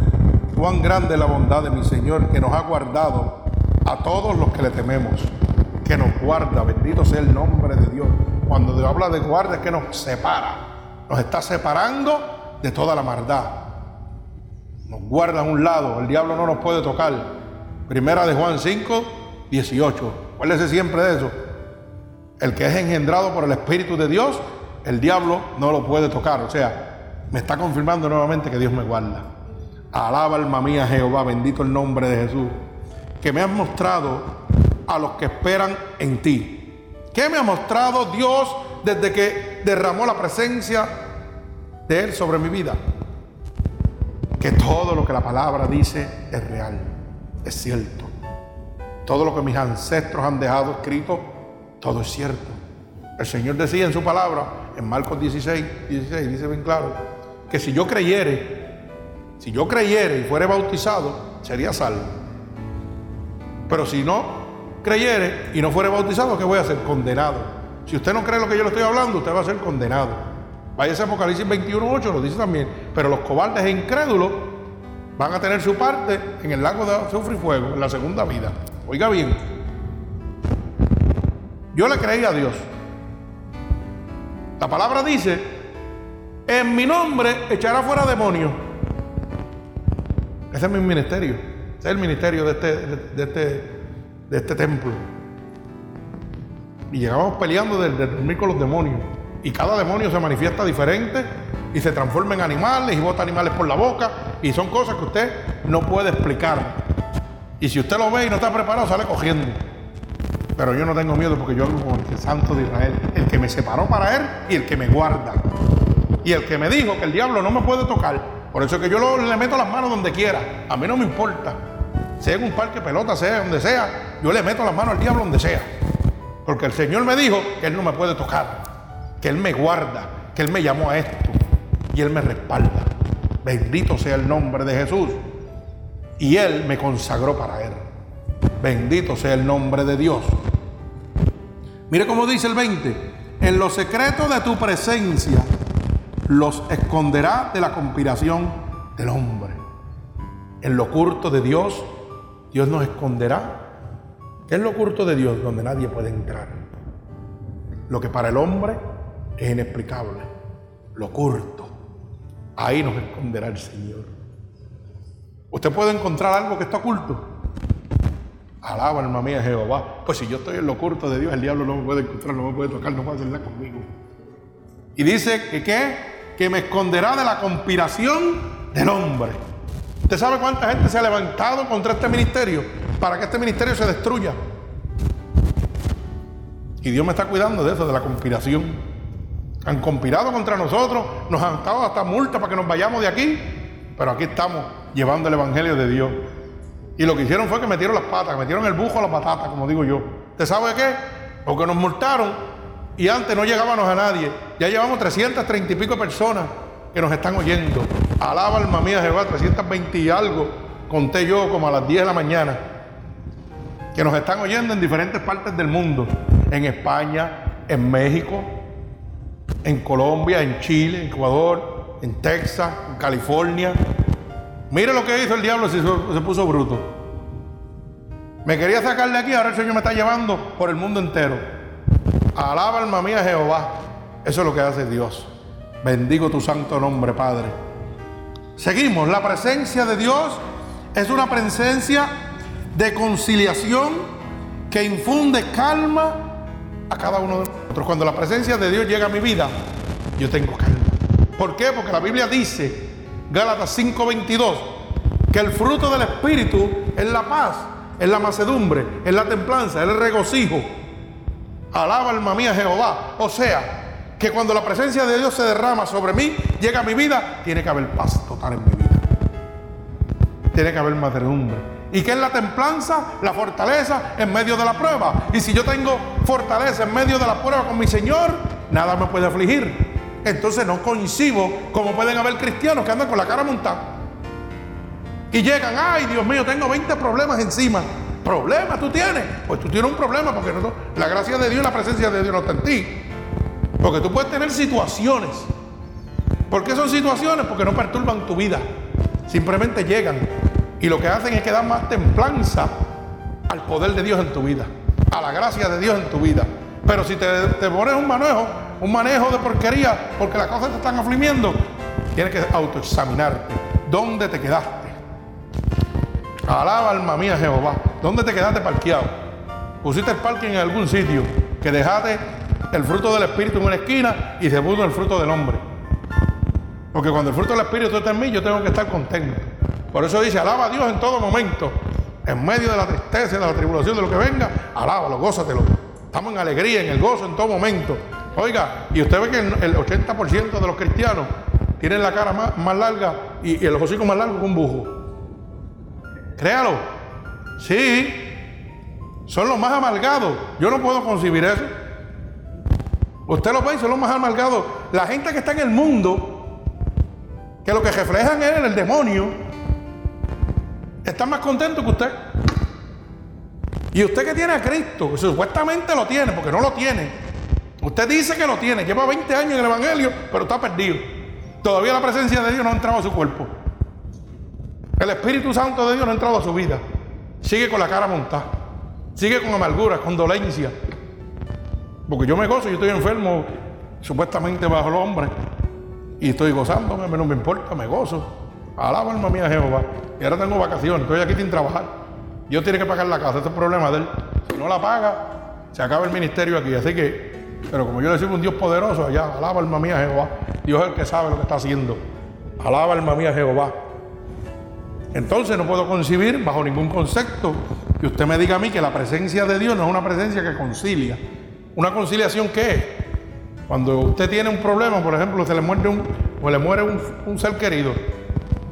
Cuán grande la bondad de mi Señor que nos ha guardado a todos los que le tememos. Que nos guarda. Bendito sea el nombre de Dios. Cuando Dios habla de guarda es que nos separa. Nos está separando de toda la maldad. Nos guarda a un lado. El diablo no nos puede tocar. Primera de Juan 5, 18. Acuérdese siempre de eso. El que es engendrado por el Espíritu de Dios, el diablo no lo puede tocar. O sea, me está confirmando nuevamente que Dios me guarda. Alaba alma mía Jehová, bendito el nombre de Jesús, que me has mostrado a los que esperan en ti. ¿Qué me ha mostrado Dios desde que derramó la presencia de Él sobre mi vida? Que todo lo que la palabra dice es real, es cierto. Todo lo que mis ancestros han dejado escrito todo es cierto. El Señor decía en su palabra, en Marcos 16, 16, dice bien claro, que si yo creyere, si yo creyere y fuere bautizado, sería salvo. Pero si no creyere y no fuere bautizado, ¿qué voy a hacer? Condenado. Si usted no cree lo que yo le estoy hablando, usted va a ser condenado. Vaya ese Apocalipsis 21.8, lo dice también. Pero los cobardes e incrédulos van a tener su parte en el lago de azufre fuego, en la segunda vida. Oiga bien, yo le creí a Dios. La palabra dice, en mi nombre echará fuera demonios. Ese es mi ministerio. Ese es el ministerio de este, de, este, de este templo. Y llegamos peleando desde dormir con los demonios. Y cada demonio se manifiesta diferente y se transforma en animales y bota animales por la boca. Y son cosas que usted no puede explicar. Y si usted lo ve y no está preparado, sale cogiendo. Pero yo no tengo miedo porque yo hablo con el Santo de Israel, el que me separó para Él y el que me guarda. Y el que me dijo que el diablo no me puede tocar. Por eso es que yo le meto las manos donde quiera. A mí no me importa. Sea en un parque pelota, sea donde sea, yo le meto las manos al diablo donde sea. Porque el Señor me dijo que Él no me puede tocar, que Él me guarda, que Él me llamó a esto y Él me respalda. Bendito sea el nombre de Jesús. Y Él me consagró para Él. Bendito sea el nombre de Dios. Mire cómo dice el 20. En los secretos de tu presencia los esconderá de la conspiración del hombre. En lo oculto de Dios, Dios nos esconderá. ¿Qué es lo oculto de Dios? Donde nadie puede entrar. Lo que para el hombre es inexplicable. Lo oculto. Ahí nos esconderá el Señor. Usted puede encontrar algo que está oculto. Alaba, alma mía, Jehová. Pues si yo estoy en lo oculto de Dios, el diablo no me puede encontrar, no me puede tocar, no puede hacer nada conmigo. Y dice que qué? Que me esconderá de la conspiración del hombre. ¿Usted sabe cuánta gente se ha levantado contra este ministerio para que este ministerio se destruya? Y Dios me está cuidando de eso, de la conspiración. Han conspirado contra nosotros, nos han dado hasta multa para que nos vayamos de aquí, pero aquí estamos llevando el Evangelio de Dios. Y lo que hicieron fue que metieron las patas, metieron el bujo a la patata, como digo yo. ¿Usted sabe qué? Porque nos multaron y antes no llegábamos a nadie. Ya llevamos 330 y pico personas que nos están oyendo. Alaba alma mía Jehová, 320 y algo, conté yo como a las 10 de la mañana, que nos están oyendo en diferentes partes del mundo, en España, en México, en Colombia, en Chile, en Ecuador, en Texas, en California, Mire lo que hizo el diablo si se puso bruto. Me quería sacar de aquí, ahora el Señor me está llevando por el mundo entero. Alaba alma mía Jehová. Eso es lo que hace Dios. Bendigo tu santo nombre, Padre. Seguimos. La presencia de Dios es una presencia de conciliación que infunde calma a cada uno de nosotros. Cuando la presencia de Dios llega a mi vida, yo tengo calma. ¿Por qué? Porque la Biblia dice, Gálatas 5:22, que el fruto del Espíritu es la paz, es la macedumbre, es la templanza, es el regocijo. Alaba alma mía Jehová. O sea, que cuando la presencia de Dios se derrama sobre mí, llega a mi vida, tiene que haber paz total en mi vida. Tiene que haber macedumbre. ¿Y qué es la templanza? La fortaleza en medio de la prueba. Y si yo tengo fortaleza en medio de la prueba con mi Señor, nada me puede afligir. Entonces no coincido como pueden haber cristianos que andan con la cara montada. Y llegan, ay Dios mío, tengo 20 problemas encima. ¿Problemas tú tienes? Pues tú tienes un problema porque no, la gracia de Dios y la presencia de Dios no está en ti. Porque tú puedes tener situaciones. ¿Por qué son situaciones? Porque no perturban tu vida. Simplemente llegan. Y lo que hacen es que dan más templanza al poder de Dios en tu vida. A la gracia de Dios en tu vida. Pero si te, te pones un manejo, un manejo de porquería porque las cosas te están aflimiendo, tienes que autoexaminarte. ¿Dónde te quedaste? Alaba alma mía Jehová. ¿Dónde te quedaste parqueado? Pusiste el parking en algún sitio que dejaste el fruto del Espíritu en una esquina y se puso el fruto del hombre. Porque cuando el fruto del Espíritu está en mí, yo tengo que estar contento. Por eso dice, alaba a Dios en todo momento. En medio de la tristeza, de la tribulación, de lo que venga, alábalo, gózatelo. Estamos en alegría, en el gozo, en todo momento. Oiga, y usted ve que el 80% de los cristianos tienen la cara más, larga y, el hocico más largo que un bujo. Créalo. Sí. Son los más amargados. Yo no puedo concebir eso. Usted lo ve son los más amargados. La gente que está en el mundo, que lo que reflejan es el demonio, está más contento que usted. Y usted que tiene a Cristo, que supuestamente lo tiene, porque no lo tiene. Usted dice que lo tiene, lleva 20 años en el Evangelio, pero está perdido. Todavía la presencia de Dios no ha entrado a su cuerpo. El Espíritu Santo de Dios no ha entrado a su vida. Sigue con la cara montada. Sigue con amargura, con dolencia. Porque yo me gozo, yo estoy enfermo, supuestamente bajo el hombre. Y estoy gozándome, no me importa, me gozo. Alaba alma mía Jehová. Y ahora tengo vacaciones, estoy aquí sin trabajar. Dios tiene que pagar la casa, este es el problema de él. Si no la paga, se acaba el ministerio aquí. Así que, pero como yo le digo un Dios poderoso, allá, alaba alma mía Jehová. Dios es el que sabe lo que está haciendo. Alaba alma mía Jehová. Entonces no puedo concebir bajo ningún concepto que usted me diga a mí que la presencia de Dios no es una presencia que concilia. ¿Una conciliación qué es? Cuando usted tiene un problema, por ejemplo, se le muere un, o le muere un, ser querido,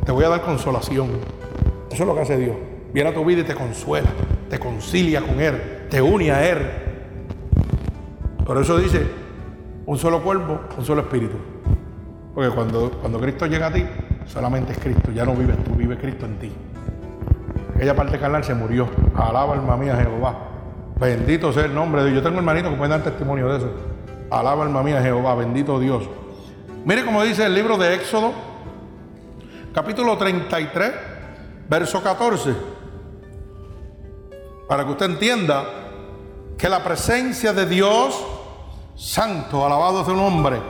te voy a dar consolación. Eso es lo que hace Dios viene a tu vida y te consuela, te concilia con Él, te une a Él. Por eso dice, un solo cuerpo, un solo espíritu. Porque cuando, cuando Cristo llega a ti, solamente es Cristo, ya no vives tú, vive Cristo en ti. Aquella parte carnal se murió. Alaba alma mía Jehová. Bendito sea el nombre de Dios. Yo tengo hermanitos que pueden dar testimonio de eso. Alaba alma mía Jehová, bendito Dios. Mire cómo dice el libro de Éxodo, capítulo 33, verso 14 para que usted entienda que la presencia de Dios, santo, alabado su nombre,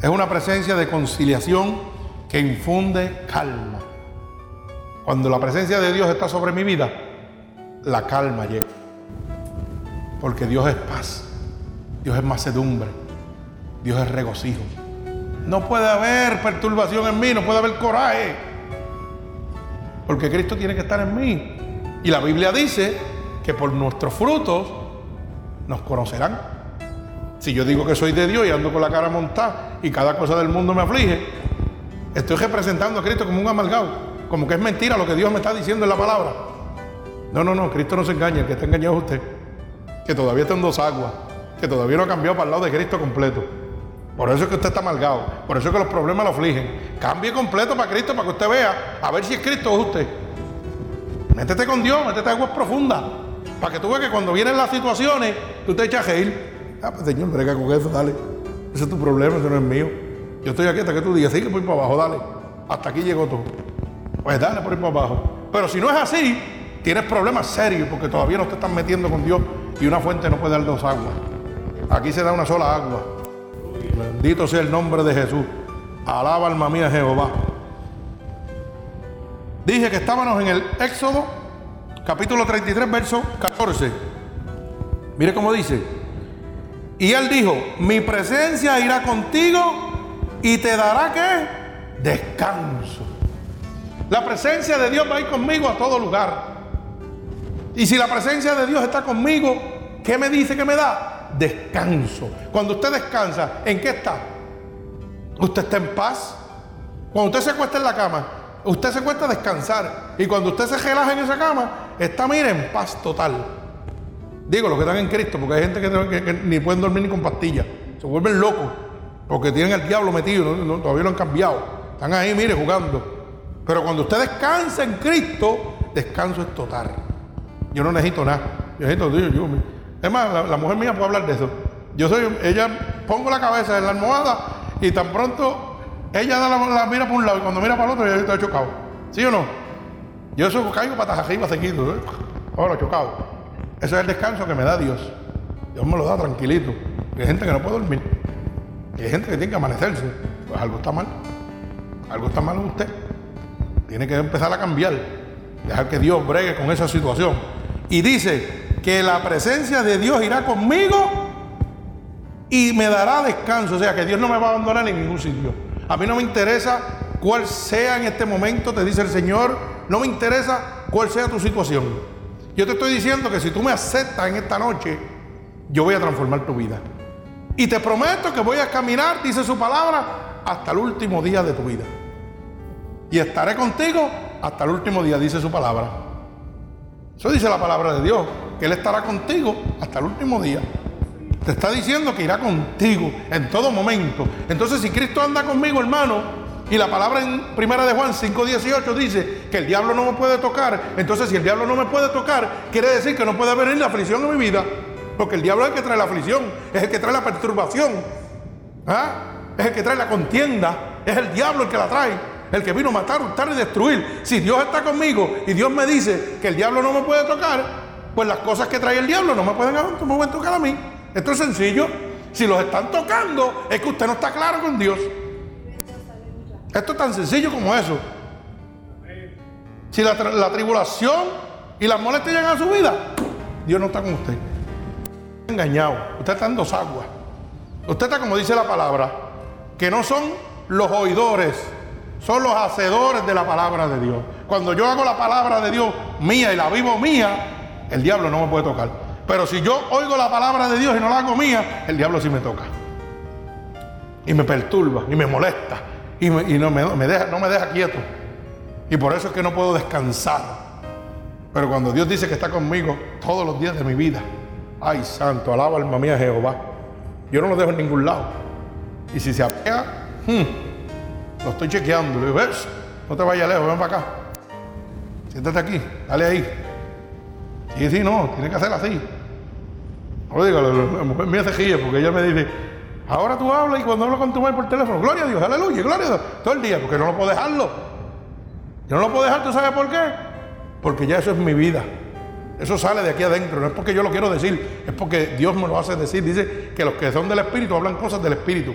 es una presencia de conciliación que infunde calma. Cuando la presencia de Dios está sobre mi vida, la calma llega. Porque Dios es paz, Dios es macedumbre, Dios es regocijo. No puede haber perturbación en mí, no puede haber coraje. Porque Cristo tiene que estar en mí. Y la Biblia dice que por nuestros frutos nos conocerán. Si yo digo que soy de Dios y ando con la cara montada y cada cosa del mundo me aflige, estoy representando a Cristo como un amalgado, como que es mentira lo que Dios me está diciendo en la palabra. No, no, no, Cristo no se engaña, el que está engañado es usted, que todavía está en dos aguas, que todavía no ha cambiado para el lado de Cristo completo. Por eso es que usted está amalgado, por eso es que los problemas lo afligen. Cambie completo para Cristo para que usted vea a ver si es Cristo o usted. Métete con Dios, métete aguas profundas. Para que tú veas que cuando vienen las situaciones, tú te echas a reír. Ah, pues Señor, brega con eso, dale. Ese es tu problema, ese no es mío. Yo estoy aquí hasta que tú digas, sí, que voy para abajo, dale. Hasta aquí llegó todo. Pues dale por ir para abajo. Pero si no es así, tienes problemas serios porque todavía no te estás metiendo con Dios y una fuente no puede dar dos aguas. Aquí se da una sola agua. Bendito sea el nombre de Jesús. Alaba alma mía Jehová. Dije que estábamos en el Éxodo, capítulo 33, verso 14. Mire cómo dice. Y él dijo, mi presencia irá contigo y te dará qué? Descanso. La presencia de Dios va a ir conmigo a todo lugar. Y si la presencia de Dios está conmigo, ¿qué me dice que me da? Descanso. Cuando usted descansa, ¿en qué está? Usted está en paz. Cuando usted se acuesta en la cama, usted se acuesta a descansar. Y cuando usted se relaja en esa cama, está, mire, en paz total. Digo, los que están en Cristo, porque hay gente que, ni pueden dormir ni con pastillas. Se vuelven locos. Porque tienen al diablo metido, todavía no han cambiado. Están ahí, mire, jugando. Pero cuando usted descansa en Cristo, descanso es total. Yo no necesito nada. Yo necesito Dios. Yo, es más, la, mujer mía puede hablar de eso. Yo soy, ella pongo la cabeza en la almohada y tan pronto ella da la, mira por un lado y cuando mira para el otro ya estoy chocado. ¿Sí o no? Yo eso caigo patas arriba seguido. ¿eh? Ahora chocado. Ese es el descanso que me da Dios. Dios me lo da tranquilito. Hay gente que no puede dormir. hay gente que tiene que amanecerse. Pues algo está mal. Algo está mal en usted. Tiene que empezar a cambiar. Dejar que Dios bregue con esa situación. Y dice que la presencia de Dios irá conmigo y me dará descanso. O sea, que Dios no me va a abandonar en ningún sitio. A mí no me interesa cuál sea en este momento, te dice el Señor. No me interesa cuál sea tu situación. Yo te estoy diciendo que si tú me aceptas en esta noche, yo voy a transformar tu vida. Y te prometo que voy a caminar, dice su palabra, hasta el último día de tu vida. Y estaré contigo hasta el último día, dice su palabra. Eso dice la palabra de Dios, que Él estará contigo hasta el último día. Te está diciendo que irá contigo en todo momento. Entonces, si Cristo anda conmigo, hermano, y la palabra en primera de Juan 5:18 dice que el diablo no me puede tocar, entonces si el diablo no me puede tocar, quiere decir que no puede venir la aflicción en mi vida. Porque el diablo es el que trae la aflicción, es el que trae la perturbación, ¿ah? es el que trae la contienda, es el diablo el que la trae el que vino a matar, hurtar y destruir. Si Dios está conmigo y Dios me dice que el diablo no me puede tocar, pues las cosas que trae el diablo no me pueden, no pueden tocar a mí. Esto es sencillo. Si los están tocando, es que usted no está claro con Dios. Esto es tan sencillo como eso. Si la, tribulación y las molestias llegan a su vida, Dios no está con usted. Engañado. Usted está en dos aguas. Usted está como dice la palabra, que no son los oidores son los hacedores de la palabra de Dios. Cuando yo hago la palabra de Dios mía y la vivo mía, el diablo no me puede tocar. Pero si yo oigo la palabra de Dios y no la hago mía, el diablo sí me toca. Y me perturba, y me molesta, y, no, me, deja, quieto. Y por eso es que no puedo descansar. Pero cuando Dios dice que está conmigo todos los días de mi vida, ay santo, alaba alma mía Jehová. Yo no lo dejo en ningún lado. Y si se apega, hmm, lo estoy chequeando. Le digo, ves, no te vayas lejos, ven para acá. Siéntate aquí, dale ahí. Sí, sí, no, tiene que hacer así. No digo, la, mujer mía porque ella me dice, ahora tú hablas y cuando hablo con tu madre por teléfono, gloria a Dios, aleluya, gloria a Dios, todo el día, porque no lo puedo dejarlo. Yo no lo puedo dejar, ¿tú sabes por qué? Porque ya eso es mi vida. Eso sale de aquí adentro, no es porque yo lo quiero decir, es porque Dios me lo hace decir. Dice que los que son del Espíritu hablan cosas del Espíritu.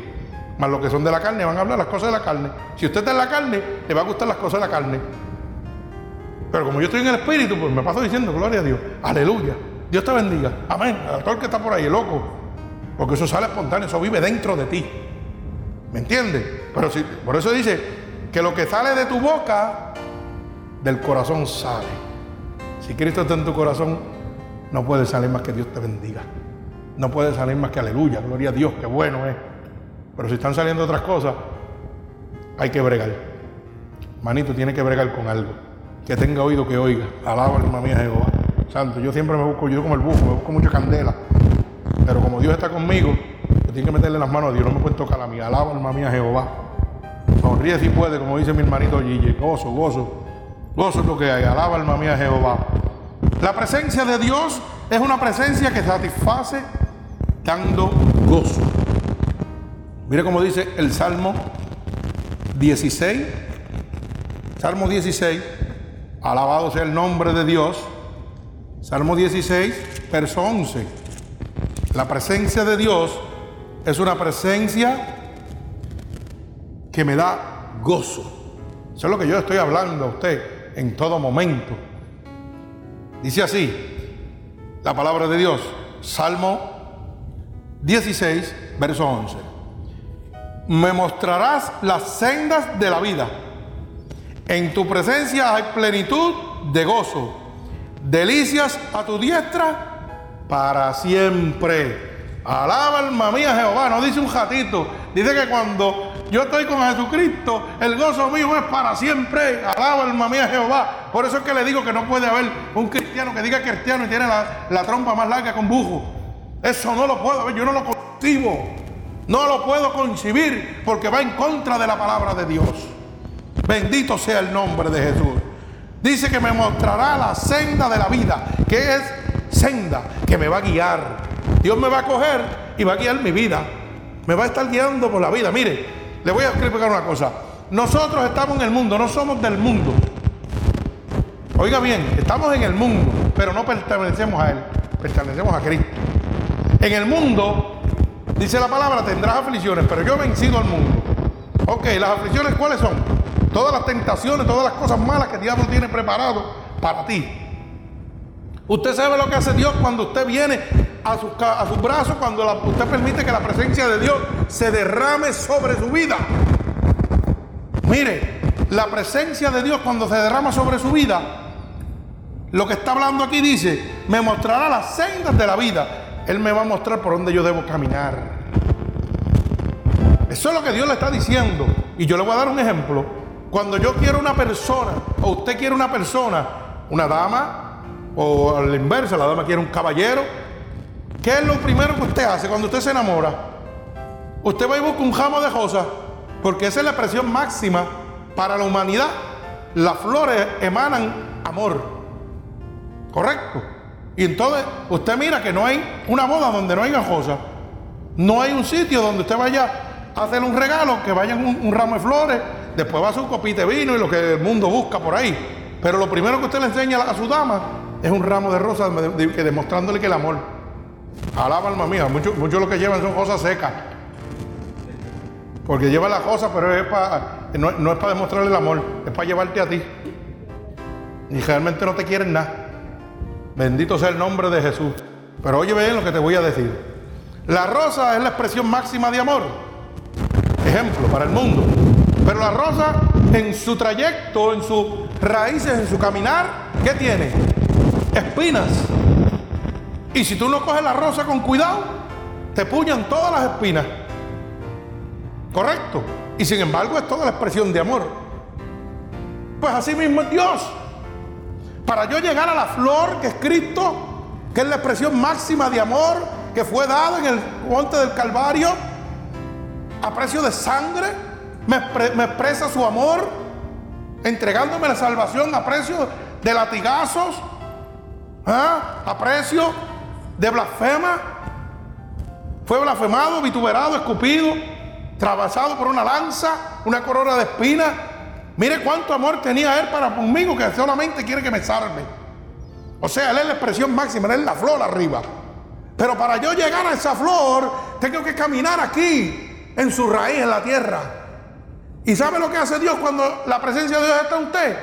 Más los que son de la carne van a hablar las cosas de la carne. Si usted está en la carne, le va a gustar las cosas de la carne. Pero como yo estoy en el espíritu, pues me paso diciendo, gloria a Dios, aleluya. Dios te bendiga. Amén. A todo el que está por ahí, loco. Porque eso sale espontáneo, eso vive dentro de ti. ¿Me entiendes? Pero por eso dice que lo que sale de tu boca, del corazón sale. Si Cristo está en tu corazón, no puede salir más que Dios te bendiga. No puede salir más que aleluya, gloria a Dios, qué bueno es. Pero si están saliendo otras cosas, hay que bregar. Manito tiene que bregar con algo. Que tenga oído que oiga. Alaba alma mía Jehová. Santo, yo siempre me busco, yo como el bufo, me busco mucha candela. Pero como Dios está conmigo, yo tengo que meterle las manos a Dios, no me puede tocar a mí. Alaba alma mía Jehová. Sonríe si puede, como dice mi hermanito Gille. Gozo, gozo. Gozo es lo que hay. Alaba alma mía Jehová. La presencia de Dios es una presencia que satisface dando gozo. Mire cómo dice el Salmo 16. Salmo 16. Alabado sea el nombre de Dios. Salmo 16, verso 11. La presencia de Dios es una presencia que me da gozo. Eso es lo que yo estoy hablando a usted en todo momento. Dice así la palabra de Dios, Salmo 16, verso 11. Me mostrarás las sendas de la vida. En tu presencia hay plenitud de gozo, delicias a tu diestra para siempre. Alaba alma mía Jehová, no dice un jatito, dice que cuando yo estoy con Jesucristo, el gozo mío es para siempre. Alaba alma mía Jehová. Por eso es que le digo que no puede haber un cristiano que diga cristiano y tiene la, trompa más larga con bujo. Eso no lo puedo ver, yo no lo concibo. No lo puedo concebir porque va en contra de la palabra de Dios. Bendito sea el nombre de Jesús. Dice que me mostrará la senda de la vida. que es senda? Que me va a guiar. Dios me va a coger y va a guiar mi vida. Me va a estar guiando por la vida. Mire, le voy a explicar una cosa. Nosotros estamos en el mundo, no somos del mundo. Oiga bien, estamos en el mundo, pero no pertenecemos a Él, pertenecemos a Cristo. En el mundo, dice la palabra, tendrás aflicciones, pero yo he vencido al mundo. Ok, las aflicciones, ¿cuáles son? Todas las tentaciones, todas las cosas malas que el diablo tiene preparado para ti. Usted sabe lo que hace Dios cuando usted viene a sus, a brazos, cuando usted permite que la presencia de Dios se derrame sobre su vida. Mire, la presencia de Dios cuando se derrama sobre su vida, lo que está hablando aquí dice, me mostrará las sendas de la vida. Él me va a mostrar por dónde yo debo caminar. Eso es lo que Dios le está diciendo. Y yo le voy a dar un ejemplo. Cuando yo quiero una persona, o usted quiere una persona, una dama, o a la inversa, la dama quiere un caballero. ¿Qué es lo primero que usted hace cuando usted se enamora? Usted va y busca un jamo de rosas, porque esa es la expresión máxima para la humanidad. Las flores emanan amor. ¿Correcto? Y entonces usted mira que no hay una boda donde no haya rosas. No hay un sitio donde usted vaya a hacer un regalo, que vaya un, un ramo de flores, después va a un copite de vino y lo que el mundo busca por ahí. Pero lo primero que usted le enseña a su dama es un ramo de rosas demostrándole que el amor. Alaba alma mía, muchos mucho lo que llevan son cosas secas. Porque lleva las cosas, pero es no, no, es para demostrarle el amor, es para llevarte a ti. Y realmente no te quieren nada. Bendito sea el nombre de Jesús. Pero oye bien lo que te voy a decir. La rosa es la expresión máxima de amor. Ejemplo para el mundo. Pero la rosa en su trayecto, en sus raíces, en su caminar, ¿qué tiene? espinas. Y si tú no coges la rosa con cuidado, te puñan todas las espinas. Correcto. Y sin embargo es toda la expresión de amor. Pues así mismo es Dios. Para yo llegar a la flor que es Cristo, que es la expresión máxima de amor que fue dado en el monte del Calvario, a precio de sangre, me, expresa su amor, entregándome la salvación a precio de latigazos, ¿Ah? a precio de blasfema. Fue blasfemado, vituperado, escupido, trabasado por una lanza, una corona de espinas. Mire cuánto amor tenía él para conmigo que solamente quiere que me salve. O sea, él es la expresión máxima, él es la flor arriba. Pero para yo llegar a esa flor, tengo que caminar aquí, en su raíz, en la tierra. ¿Y sabe lo que hace Dios cuando la presencia de Dios está en usted?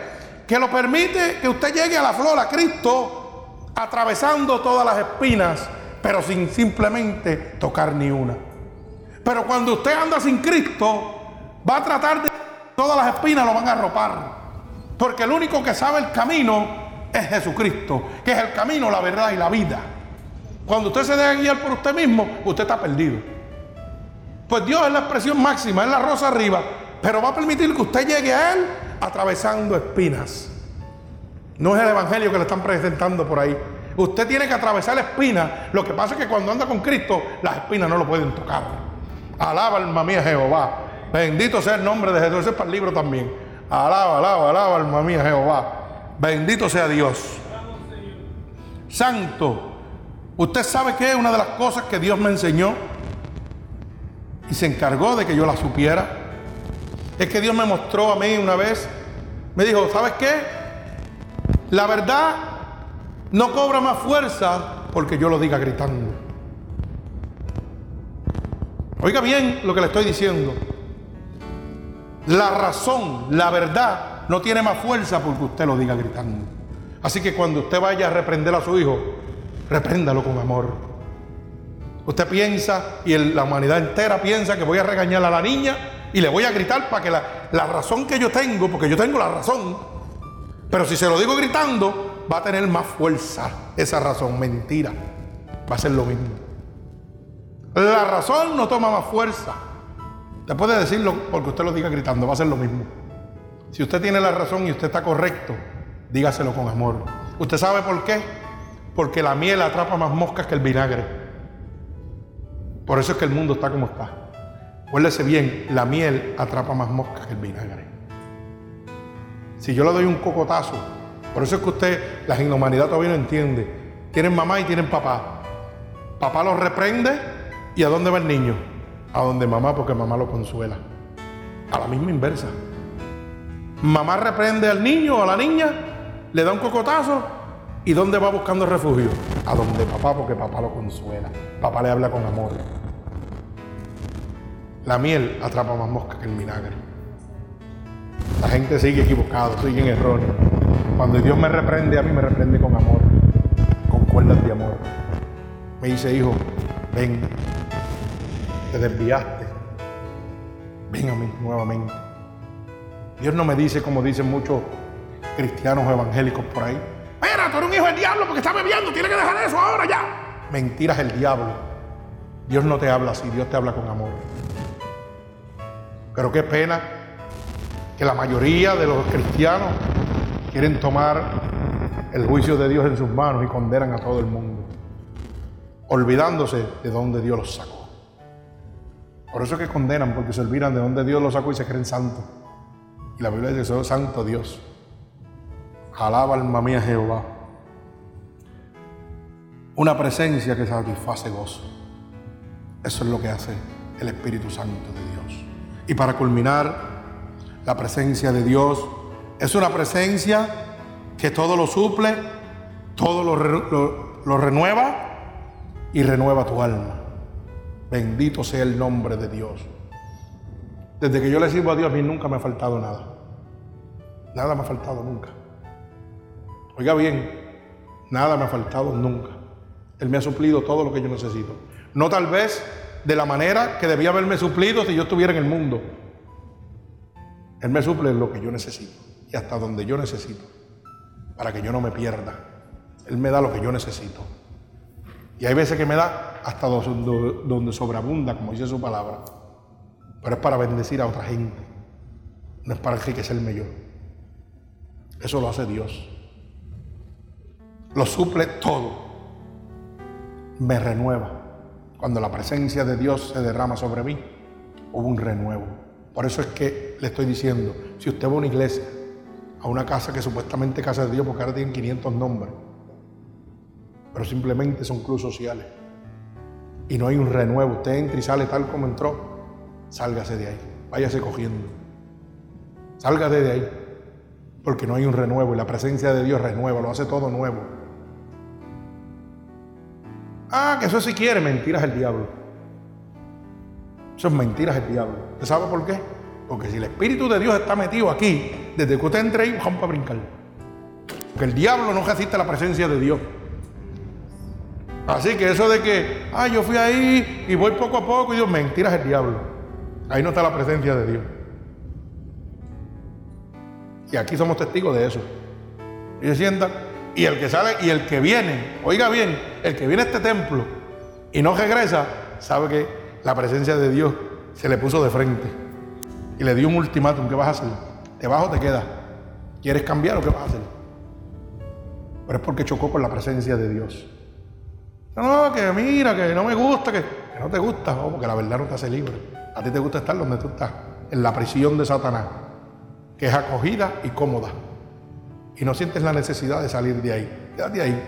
Que lo permite que usted llegue a la flor, a Cristo, atravesando todas las espinas, pero sin simplemente tocar ni una. Pero cuando usted anda sin Cristo, va a tratar de todas las espinas lo van a arropar. Porque el único que sabe el camino es Jesucristo, que es el camino, la verdad y la vida. Cuando usted se deja guiar por usted mismo, usted está perdido. Pues Dios es la expresión máxima, es la rosa arriba, pero va a permitir que usted llegue a Él atravesando espinas. No es el evangelio que le están presentando por ahí. Usted tiene que atravesar la espina. Lo que pasa es que cuando anda con Cristo, las espinas no lo pueden tocar. Alaba alma mía Jehová. Bendito sea el nombre de Jesús. Ese es para el libro también. Alaba, alaba, alaba alma mía Jehová. Bendito sea Dios. Santo. Usted sabe que es una de las cosas que Dios me enseñó y se encargó de que yo la supiera. Es que Dios me mostró a mí una vez. Me dijo, ¿sabes qué? La verdad no cobra más fuerza porque yo lo diga gritando. Oiga bien lo que le estoy diciendo. La razón, la verdad, no tiene más fuerza porque usted lo diga gritando. Así que cuando usted vaya a reprender a su hijo, repréndalo con amor. Usted piensa y la humanidad entera piensa que voy a regañar a la niña y le voy a gritar para que la, la razón que yo tengo, porque yo tengo la razón, pero si se lo digo gritando, va a tener más fuerza esa razón. Mentira. Va a ser lo mismo. La razón no toma más fuerza. Te puede decirlo porque usted lo diga gritando, va a ser lo mismo. Si usted tiene la razón y usted está correcto, dígaselo con amor. ¿Usted sabe por qué? Porque la miel atrapa más moscas que el vinagre. Por eso es que el mundo está como está. Acuérdese bien, la miel atrapa más moscas que el vinagre. Si yo le doy un cocotazo, por eso es que usted, la inhumanidad todavía no entiende. Tienen mamá y tienen papá. Papá los reprende y ¿a dónde va el niño? A donde mamá porque mamá lo consuela. A la misma inversa. Mamá reprende al niño o a la niña, le da un cocotazo y ¿dónde va buscando refugio? A donde papá porque papá lo consuela. Papá le habla con amor. La miel atrapa más mosca que el vinagre. La gente sigue equivocado, sigue en errores. Cuando Dios me reprende, a mí me reprende con amor, con cuerdas de amor. Me dice, hijo, ven, te desviaste, ven a mí nuevamente. Dios no me dice como dicen muchos cristianos evangélicos por ahí. Mira, tú eres un hijo del diablo porque estás bebiendo, tienes que dejar eso ahora ya. Mentiras el diablo. Dios no te habla así, Dios te habla con amor. Pero qué pena que la mayoría de los cristianos quieren tomar el juicio de Dios en sus manos y condenan a todo el mundo, olvidándose de dónde Dios los sacó. Por eso es que condenan, porque se olvidan de dónde Dios los sacó y se creen santos. Y la Biblia dice, soy santo Dios. Alaba alma mía Jehová. Una presencia que satisface gozo. Eso es lo que hace el Espíritu Santo de Dios. Y para culminar, la presencia de Dios es una presencia que todo lo suple, todo lo, renueva y renueva tu alma. Bendito sea el nombre de Dios. Desde que yo le sirvo a Dios, a mí nunca me ha faltado nada. Nada me ha faltado nunca. Oiga bien, nada me ha faltado nunca. Él me ha suplido todo lo que yo necesito. No tal vez de la manera que debía haberme suplido si yo estuviera en el mundo. Él me suple lo que yo necesito y hasta donde yo necesito, para que yo no me pierda. Él me da lo que yo necesito. Y hay veces que me da hasta donde sobreabunda, como dice su palabra. Pero es para bendecir a otra gente, no es para enriquecerme yo. Eso lo hace Dios. Lo suple todo. Me renueva. Cuando la presencia de Dios se derrama sobre mí, hubo un renuevo. Por eso es que le estoy diciendo, si usted va a una iglesia, a una casa que supuestamente casa de Dios, porque ahora tienen 500 nombres, pero simplemente son clubes sociales, y no hay un renuevo, usted entra y sale tal como entró, sálgase de ahí, váyase cogiendo, sálgase de ahí, porque no hay un renuevo y la presencia de Dios renueva, lo hace todo nuevo. Ah, que eso si quiere, mentiras el diablo. Eso es mentiras el diablo. ¿Usted sabe por qué? Porque si el Espíritu de Dios está metido aquí, desde que usted entre ahí, vamos para brincar. Porque el diablo no resiste la presencia de Dios. Así que eso de que, ah, yo fui ahí y voy poco a poco, y Dios, mentiras el diablo. Ahí no está la presencia de Dios. Y aquí somos testigos de eso. Y se sientan, y el que sale, y el que viene, oiga bien, el que viene a este templo y no regresa, sabe que la presencia de Dios se le puso de frente y le dio un ultimátum, ¿qué vas a hacer? ¿Te o te quedas? ¿Quieres cambiar o qué vas a hacer? Pero es porque chocó con la presencia de Dios. No, que mira, que no me gusta, que, no te gusta, no, porque la verdad no te hace libre. A ti te gusta estar donde tú estás, en la prisión de Satanás, que es acogida y cómoda. Y no sientes la necesidad de salir de ahí. Quédate ahí.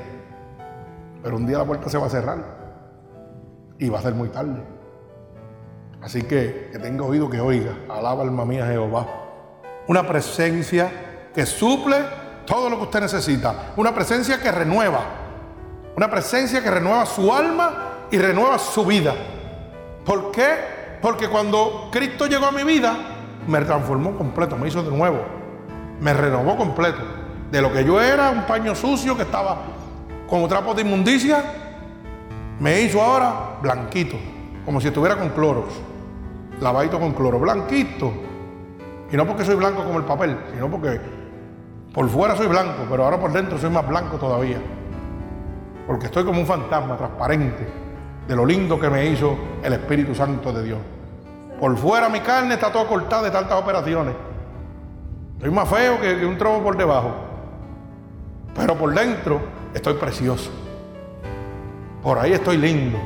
Pero un día la puerta se va a cerrar y va a ser muy tarde. Así que que tenga oído que oiga. Alaba alma mía Jehová. Una presencia que suple todo lo que usted necesita. Una presencia que renueva. Una presencia que renueva su alma y renueva su vida. ¿Por qué? Porque cuando Cristo llegó a mi vida, me transformó completo, me hizo de nuevo, me renovó completo. De lo que yo era, un paño sucio que estaba como trapo de inmundicia, me hizo ahora blanquito, como si estuviera con cloros, lavadito con cloro, blanquito. Y no porque soy blanco como el papel, sino porque por fuera soy blanco, pero ahora por dentro soy más blanco todavía. Porque estoy como un fantasma transparente de lo lindo que me hizo el Espíritu Santo de Dios. Por fuera mi carne está toda cortada de tantas operaciones. Estoy más feo que, un trobo por debajo. Pero por dentro estoy precioso. Por ahí estoy lindo.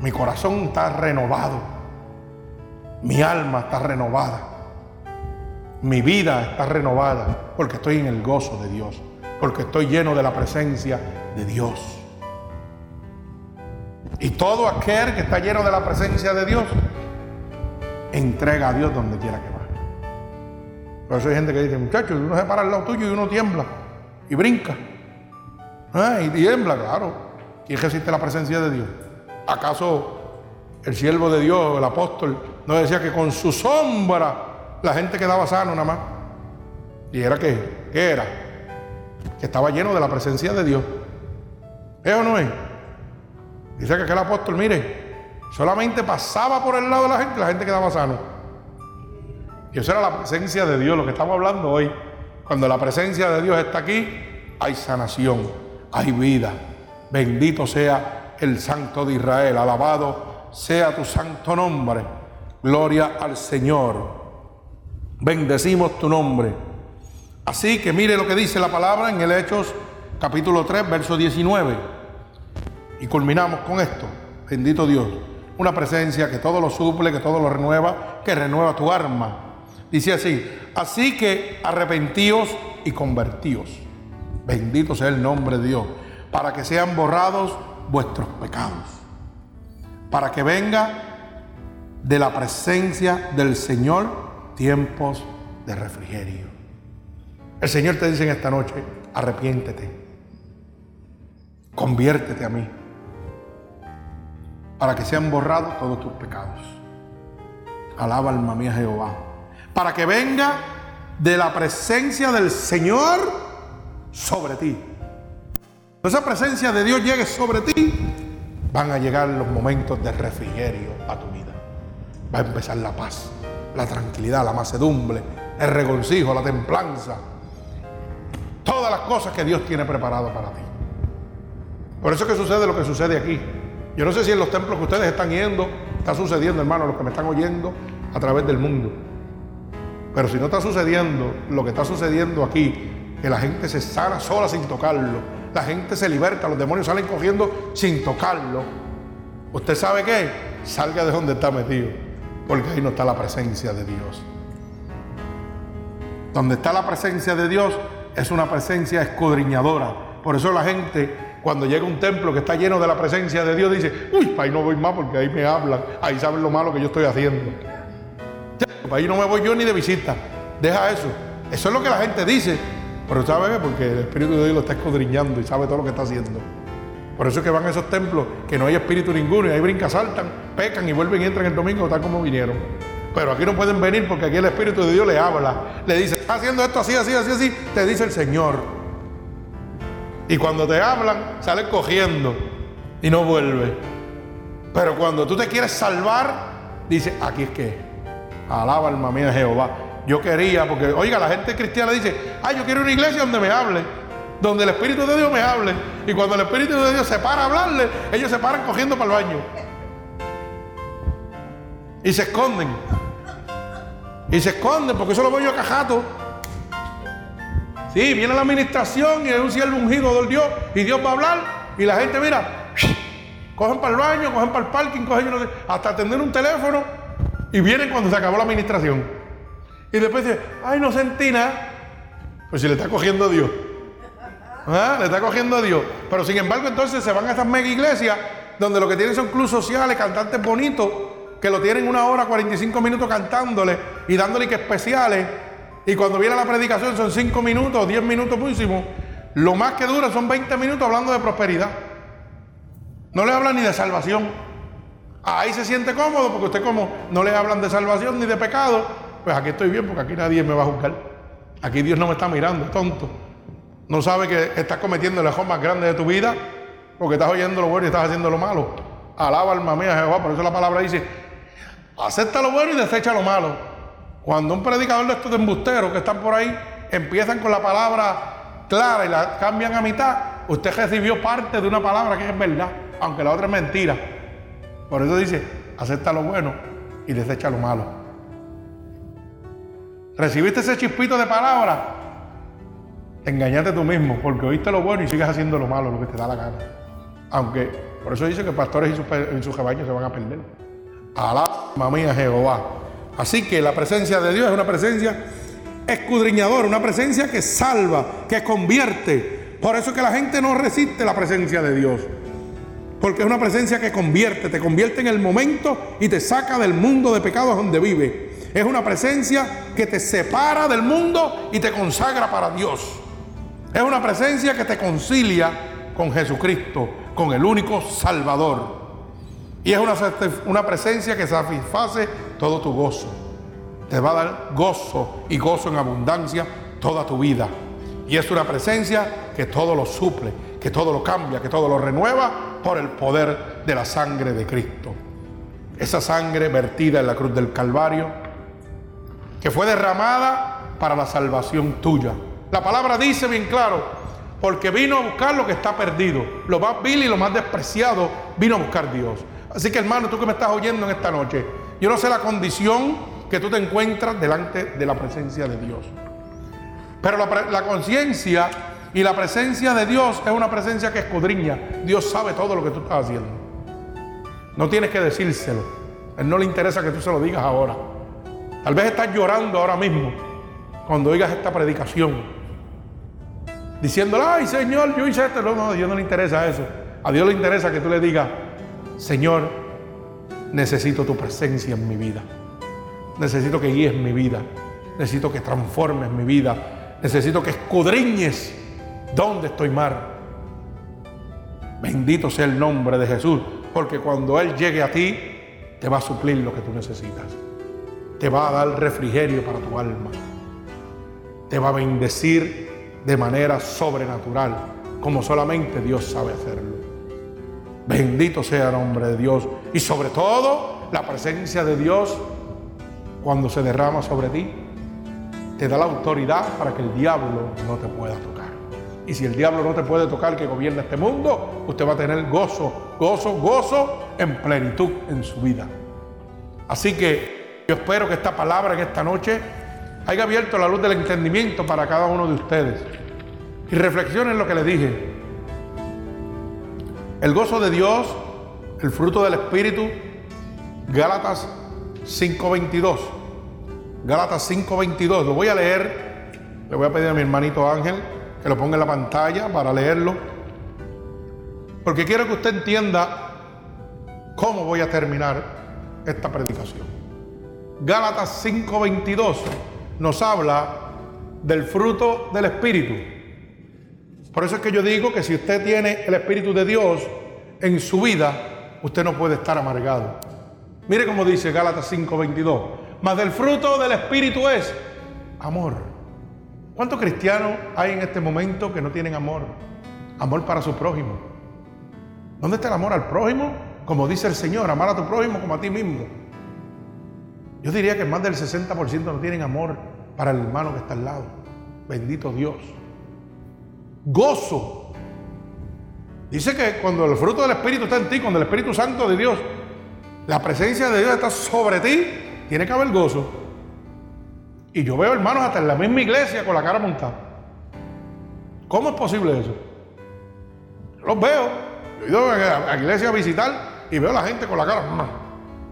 Mi corazón está renovado. Mi alma está renovada. Mi vida está renovada porque estoy en el gozo de Dios. Porque estoy lleno de la presencia de Dios. Y todo aquel que está lleno de la presencia de Dios, entrega a Dios donde quiera que vaya. Por eso hay gente que dice, muchachos, uno se para al lado tuyo y uno tiembla y brinca. Ah, y tiembla, claro. ¿Quién resiste la presencia de Dios? ¿Acaso el siervo de Dios, el apóstol, no decía que con su sombra la gente quedaba sano nada más? ¿Y era qué? ¿Qué era? Que estaba lleno de la presencia de Dios. ¿Es o no es? Dice que aquel apóstol, mire, solamente pasaba por el lado de la gente la gente quedaba sano. Y eso era la presencia de Dios, lo que estamos hablando hoy. Cuando la presencia de Dios está aquí, hay sanación, hay vida. Bendito sea el Santo de Israel, alabado sea tu santo nombre. Gloria al Señor. Bendecimos tu nombre. Así que mire lo que dice la palabra en el Hechos capítulo 3, verso 19. Y culminamos con esto. Bendito Dios. Una presencia que todo lo suple, que todo lo renueva, que renueva tu arma. Dice así, así que arrepentíos y convertíos. Bendito sea el nombre de Dios, para que sean borrados vuestros pecados. Para que venga de la presencia del Señor tiempos de refrigerio. El Señor te dice en esta noche, arrepiéntete, conviértete a mí para que sean borrados todos tus pecados. Alaba alma mía Jehová. Para que venga de la presencia del Señor sobre ti. Cuando esa presencia de Dios llegue sobre ti, van a llegar los momentos de refrigerio a tu vida. Va a empezar la paz, la tranquilidad, la macedumbre, el regocijo, la templanza. Todas las cosas que Dios tiene preparado para ti. Por eso que sucede lo que sucede aquí. Yo no sé si en los templos que ustedes están yendo está sucediendo, hermano, los que me están oyendo a través del mundo. Pero si no está sucediendo lo que está sucediendo aquí, que la gente se sana sola sin tocarlo, la gente se liberta, los demonios salen cogiendo sin tocarlo. ¿Usted sabe qué? Salga de donde está metido, porque ahí no está la presencia de Dios. Donde está la presencia de Dios es una presencia escudriñadora. Por eso la gente cuando llega un templo que está lleno de la presencia de Dios, dice, uy, ahí no voy más porque ahí me hablan, ahí saben lo malo que yo estoy haciendo. ahí no me voy yo ni de visita. Deja eso. Eso es lo que la gente dice. Pero ¿sabe Porque el Espíritu de Dios lo está escudriñando y sabe todo lo que está haciendo. Por eso es que van a esos templos que no hay espíritu ninguno y ahí brincan, saltan, pecan y vuelven y entran el domingo tal como vinieron. Pero aquí no pueden venir porque aquí el Espíritu de Dios le habla. Le dice, haciendo esto así, así, así, así. Te dice el Señor. Y cuando te hablan, sales cogiendo y no vuelve. Pero cuando tú te quieres salvar, dice, aquí es que, alaba alma mía Jehová. Yo quería, porque, oiga, la gente cristiana dice, ah, yo quiero una iglesia donde me hable, donde el Espíritu de Dios me hable. Y cuando el Espíritu de Dios se para a hablarle, ellos se paran cogiendo para el baño. Y se esconden. Y se esconden, porque eso lo voy yo a cajato. Sí, viene la administración y hay un siervo ungido del Dios y Dios va a hablar y la gente, mira, cogen para el baño, cogen para el parking, cogen hasta atender un teléfono y vienen cuando se acabó la administración. Y después dice, ay, no sentí nada. Pues si le está cogiendo a Dios. ¿Ah? Le está cogiendo a Dios. Pero sin embargo, entonces se van a estas mega iglesias donde lo que tienen son clubes sociales, cantantes bonitos, que lo tienen una hora, 45 minutos cantándole y dándole que especiales y cuando viene la predicación son 5 minutos, 10 minutos máximo. Lo más que dura son 20 minutos hablando de prosperidad. No le hablan ni de salvación. Ahí se siente cómodo porque usted como no le hablan de salvación ni de pecado, pues aquí estoy bien porque aquí nadie me va a juzgar. Aquí Dios no me está mirando, tonto. No sabe que estás cometiendo el error más grande de tu vida porque estás oyendo lo bueno y estás haciendo lo malo. Alaba alma mía Jehová, por eso la palabra dice, acepta lo bueno y desecha lo malo. Cuando un predicador de estos embusteros que están por ahí empiezan con la palabra clara y la cambian a mitad, usted recibió parte de una palabra que es verdad, aunque la otra es mentira. Por eso dice, acepta lo bueno y desecha lo malo. ¿Recibiste ese chispito de palabra? Engañate tú mismo, porque oíste lo bueno y sigues haciendo lo malo, lo que te da la gana. Aunque, por eso dice que pastores y sus, caballos se van a perder. Alaba mía Jehová. Así que la presencia de Dios es una presencia escudriñadora, una presencia que salva, que convierte. Por eso es que la gente no resiste la presencia de Dios. Porque es una presencia que convierte, te convierte en el momento y te saca del mundo de pecados donde vive. Es una presencia que te separa del mundo y te consagra para Dios. Es una presencia que te concilia con Jesucristo, con el único Salvador. Y es una, una presencia que satisface todo tu gozo. Te va a dar gozo y gozo en abundancia toda tu vida. Y es una presencia que todo lo suple, que todo lo cambia, que todo lo renueva por el poder de la sangre de Cristo. Esa sangre vertida en la cruz del Calvario, que fue derramada para la salvación tuya. La palabra dice bien claro, porque vino a buscar lo que está perdido, lo más vil y lo más despreciado, vino a buscar Dios. Así que hermano, tú que me estás oyendo en esta noche, yo no sé la condición que tú te encuentras delante de la presencia de Dios. Pero la, conciencia y la presencia de Dios es una presencia que escudriña. Dios sabe todo lo que tú estás haciendo. No tienes que decírselo. A él no le interesa que tú se lo digas ahora. Tal vez estás llorando ahora mismo cuando oigas esta predicación. Diciéndole, ay Señor, yo hice esto. No, no, a Dios no le interesa eso. A Dios le interesa que tú le digas, Señor, necesito tu presencia en mi vida. Necesito que guíes mi vida. Necesito que transformes mi vida. Necesito que escudriñes ¿Dónde estoy mal? Bendito sea el nombre de Jesús, porque cuando Él llegue a ti, te va a suplir lo que tú necesitas. Te va a dar refrigerio para tu alma. Te va a bendecir de manera sobrenatural, como solamente Dios sabe hacerlo. Bendito sea el nombre de Dios. Y sobre todo, la presencia de Dios, cuando se derrama sobre ti, te da la autoridad para que el diablo no te pueda tocar. Y si el diablo no te puede tocar que gobierna este mundo, usted va a tener gozo, gozo, gozo en plenitud en su vida. Así que yo espero que esta palabra en esta noche haya abierto la luz del entendimiento para cada uno de ustedes. Y reflexionen lo que les dije. El gozo de Dios, el fruto del Espíritu, Gálatas 5.22. Gálatas 5.22. Lo voy a leer. Le voy a pedir a mi hermanito Ángel que lo ponga en la pantalla para leerlo. Porque quiero que usted entienda cómo voy a terminar esta predicación. Gálatas 5:22 nos habla del fruto del Espíritu. Por eso es que yo digo que si usted tiene el Espíritu de Dios en su vida, usted no puede estar amargado. Mire cómo dice Gálatas 5:22. Mas del fruto del Espíritu es amor ¿Cuántos cristianos hay en este momento que no tienen amor? Amor para su prójimo. ¿Dónde está el amor al prójimo? Como dice el Señor, amar a tu prójimo como a ti mismo. Yo diría que más del 60% no tienen amor para el hermano que está al lado. Bendito Dios. Gozo. Dice que cuando el fruto del Espíritu está en ti, cuando el Espíritu Santo de Dios, la presencia de Dios está sobre ti, tiene que haber gozo. Y yo veo hermanos hasta en la misma iglesia con la cara montada. ¿Cómo es posible eso? Los veo. Yo he ido a la iglesia a visitar y veo a la gente con la cara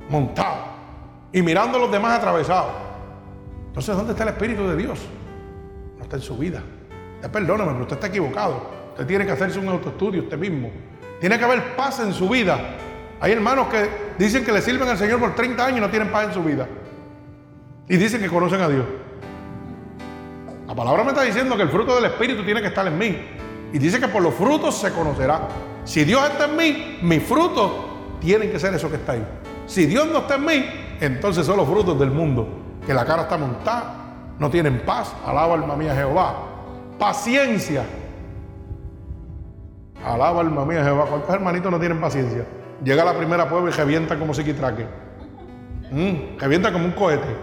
montada y mirando a los demás atravesados. Entonces, ¿dónde está el Espíritu de Dios? No está en su vida. Ya perdóname, pero usted está equivocado. Usted tiene que hacerse un autoestudio usted mismo. Tiene que haber paz en su vida. Hay hermanos que dicen que le sirven al Señor por 30 años y no tienen paz en su vida. Y dicen que conocen a Dios. La palabra me está diciendo que el fruto del Espíritu tiene que estar en mí. Y dice que por los frutos se conocerá. Si Dios está en mí, mis frutos tienen que ser eso que está ahí. Si Dios no está en mí, entonces son los frutos del mundo, que la cara está montada, no tienen paz. Alaba alma mía Jehová. Paciencia. Alaba alma mía Jehová. ¿Cuántos hermanitos no tienen paciencia? Llega la primera prueba y revienta como psiquitraque. Mm, revienta como un cohete.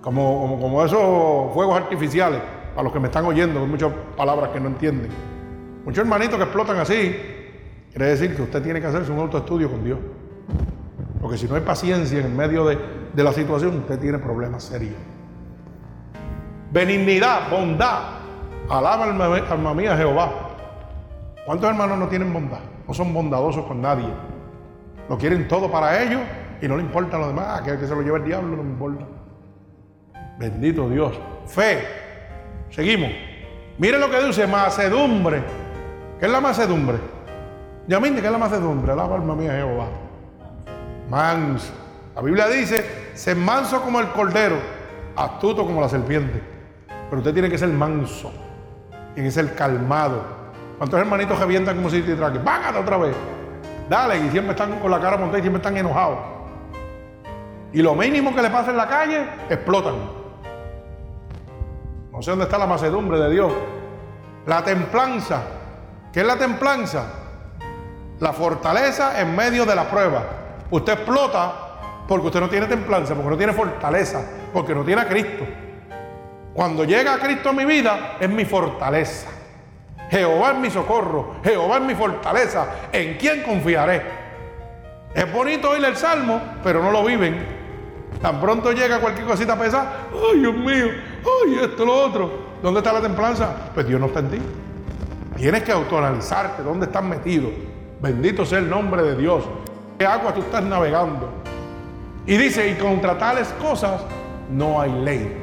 Como, como, como esos fuegos artificiales. Para los que me están oyendo, hay muchas palabras que no entienden. Muchos hermanitos que explotan así. Quiere decir que usted tiene que hacerse un autoestudio con Dios. Porque si no hay paciencia en medio de la situación, usted tiene problemas serios. Benignidad, bondad. Alaba alma mía Jehová. ¿Cuántos hermanos no tienen bondad? No son bondadosos con nadie. Lo quieren todo para ellos y no le importa lo demás. Que, que se lo lleve el diablo, no me importa. Bendito Dios. Fe. Seguimos. Mire lo que dice macedumbre. ¿Qué es la macedumbre? Yamín, ¿qué es la macedumbre? Alaba alma mía Jehová. Manso. La Biblia dice, se manso como el cordero, astuto como la serpiente. Pero usted tiene que ser manso, tiene que ser calmado. ¿Cuántos hermanitos revientan como si te traque? ¡Vágate otra vez! Dale, y siempre están con la cara montada y siempre están enojados. Y lo mínimo que le pasa en la calle, explotan. No sé dónde está la macedumbre de Dios. La templanza. ¿Qué es la templanza? La fortaleza en medio de la prueba. Usted explota porque usted no tiene templanza, porque no tiene fortaleza, porque no tiene a Cristo. Cuando llega Cristo a mi vida, es mi fortaleza. Jehová es mi socorro, Jehová es mi fortaleza. ¿En quién confiaré? Es bonito oír el salmo, pero no lo viven. Tan pronto llega cualquier cosita pesada, ay Dios mío, ay esto, lo otro. ¿Dónde está la templanza? Pues Dios no está en ti. Tienes que autoanalizarte dónde estás metido. Bendito sea el nombre de Dios. ¿Qué agua tú estás navegando? Y dice, y contra tales cosas no hay ley.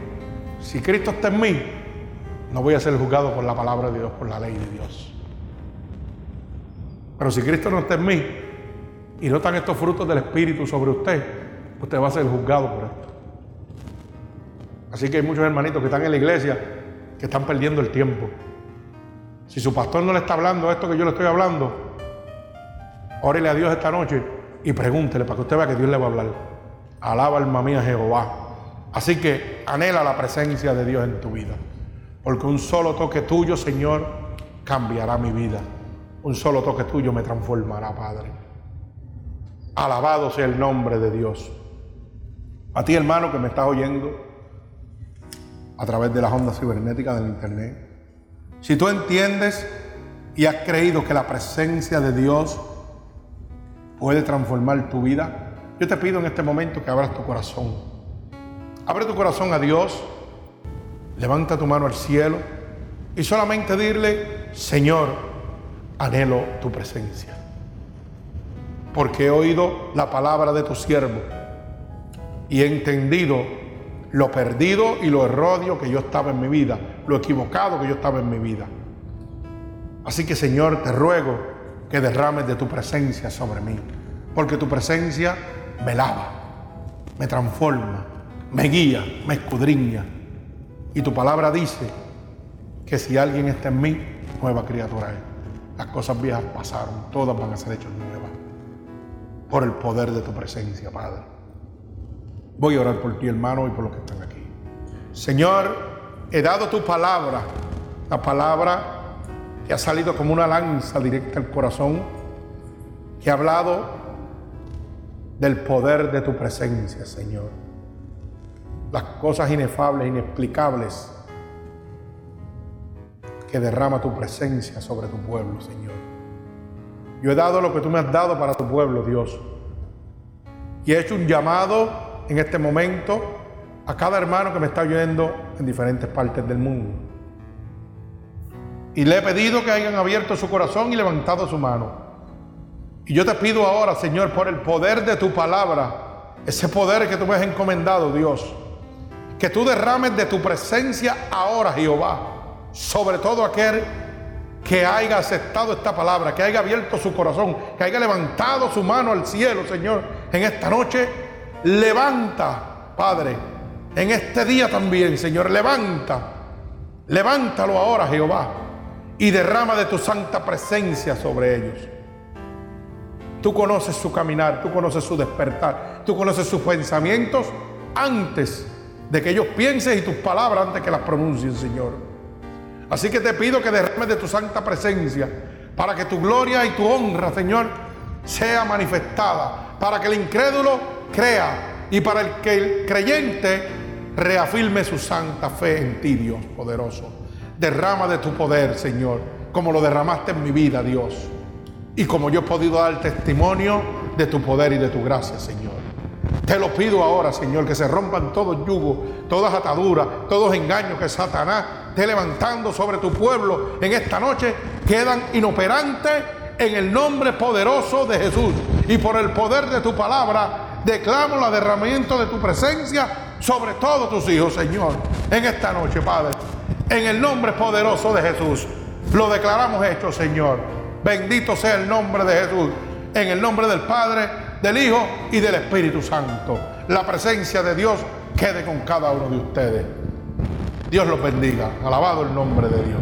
Si Cristo está en mí, no voy a ser juzgado por la palabra de Dios, por la ley de Dios. Pero si Cristo no está en mí y no están estos frutos del Espíritu sobre usted, usted va a ser juzgado por esto. Así que hay muchos hermanitos que están en la iglesia que están perdiendo el tiempo. Si su pastor no le está hablando esto que yo le estoy hablando, órele a Dios esta noche y pregúntele para que usted vea que Dios le va a hablar. Alaba alma mía Jehová. Así que anhela la presencia de Dios en tu vida. Porque un solo toque tuyo, Señor, cambiará mi vida. Un solo toque tuyo me transformará, Padre. Alabado sea el nombre de Dios. A ti, hermano, que me estás oyendo a través de las ondas cibernéticas del Internet. Si tú entiendes y has creído que la presencia de Dios puede transformar tu vida, yo te pido en este momento que abras tu corazón Abre tu corazón a Dios, levanta tu mano al cielo y solamente dile, Señor, anhelo tu presencia. Porque he oído la palabra de tu siervo y he entendido lo perdido y lo erróneo que yo estaba en mi vida, lo equivocado que yo estaba en mi vida. Así que Señor, te ruego que derrames de tu presencia sobre mí, porque tu presencia me lava, me transforma, me guía, me escudriña. Y tu palabra dice que si alguien está en mí, nueva criatura es. Las cosas viejas pasaron, todas van a ser hechas nuevas. Por el poder de tu presencia, Padre. Voy a orar por ti, hermano, y por los que están aquí. Señor, he dado tu palabra, la palabra que ha salido como una lanza directa al corazón, que ha hablado del poder de tu presencia, Señor las cosas inefables, inexplicables que derrama tu presencia sobre tu pueblo, Señor. Yo he dado lo que tú me has dado para tu pueblo, Dios. Y he hecho un llamado en este momento a cada hermano que me está oyendo en diferentes partes del mundo. Y le he pedido que hayan abierto su corazón y levantado su mano. Y yo te pido ahora, Señor, por el poder de tu palabra, ese poder que tú me has encomendado, Dios, que tú derrames de tu presencia ahora, Jehová, sobre todo aquel que haya aceptado esta palabra, que haya abierto su corazón, que haya levantado su mano al cielo, Señor, en esta noche. Levanta, Padre, en este día también, Señor, levanta. Levántalo ahora, Jehová, y derrama de tu santa presencia sobre ellos. Tú conoces su caminar, tú conoces su despertar, tú conoces sus pensamientos antes de que ellos piensen y tus palabras antes que las pronuncien, Señor. Así que te pido que derrames de tu santa presencia para que tu gloria y tu honra, Señor, sea manifestada, para que el incrédulo crea y para el que el creyente reafirme su santa fe en ti, Dios poderoso. Derrama de tu poder, Señor, como lo derramaste en mi vida, Dios. Y como yo he podido dar testimonio de tu poder y de tu gracia, Señor. Te lo pido ahora, Señor, que se rompan todos yugos, todas ataduras, todos engaños que Satanás esté levantando sobre tu pueblo en esta noche, quedan inoperantes en el nombre poderoso de Jesús. Y por el poder de tu palabra, declamo la derramamiento de tu presencia sobre todos tus hijos, Señor, en esta noche, Padre. En el nombre poderoso de Jesús. Lo declaramos hecho, Señor. Bendito sea el nombre de Jesús. En el nombre del Padre, del Hijo y del Espíritu Santo. La presencia de Dios quede con cada uno de ustedes. Dios los bendiga. Alabado el nombre de Dios.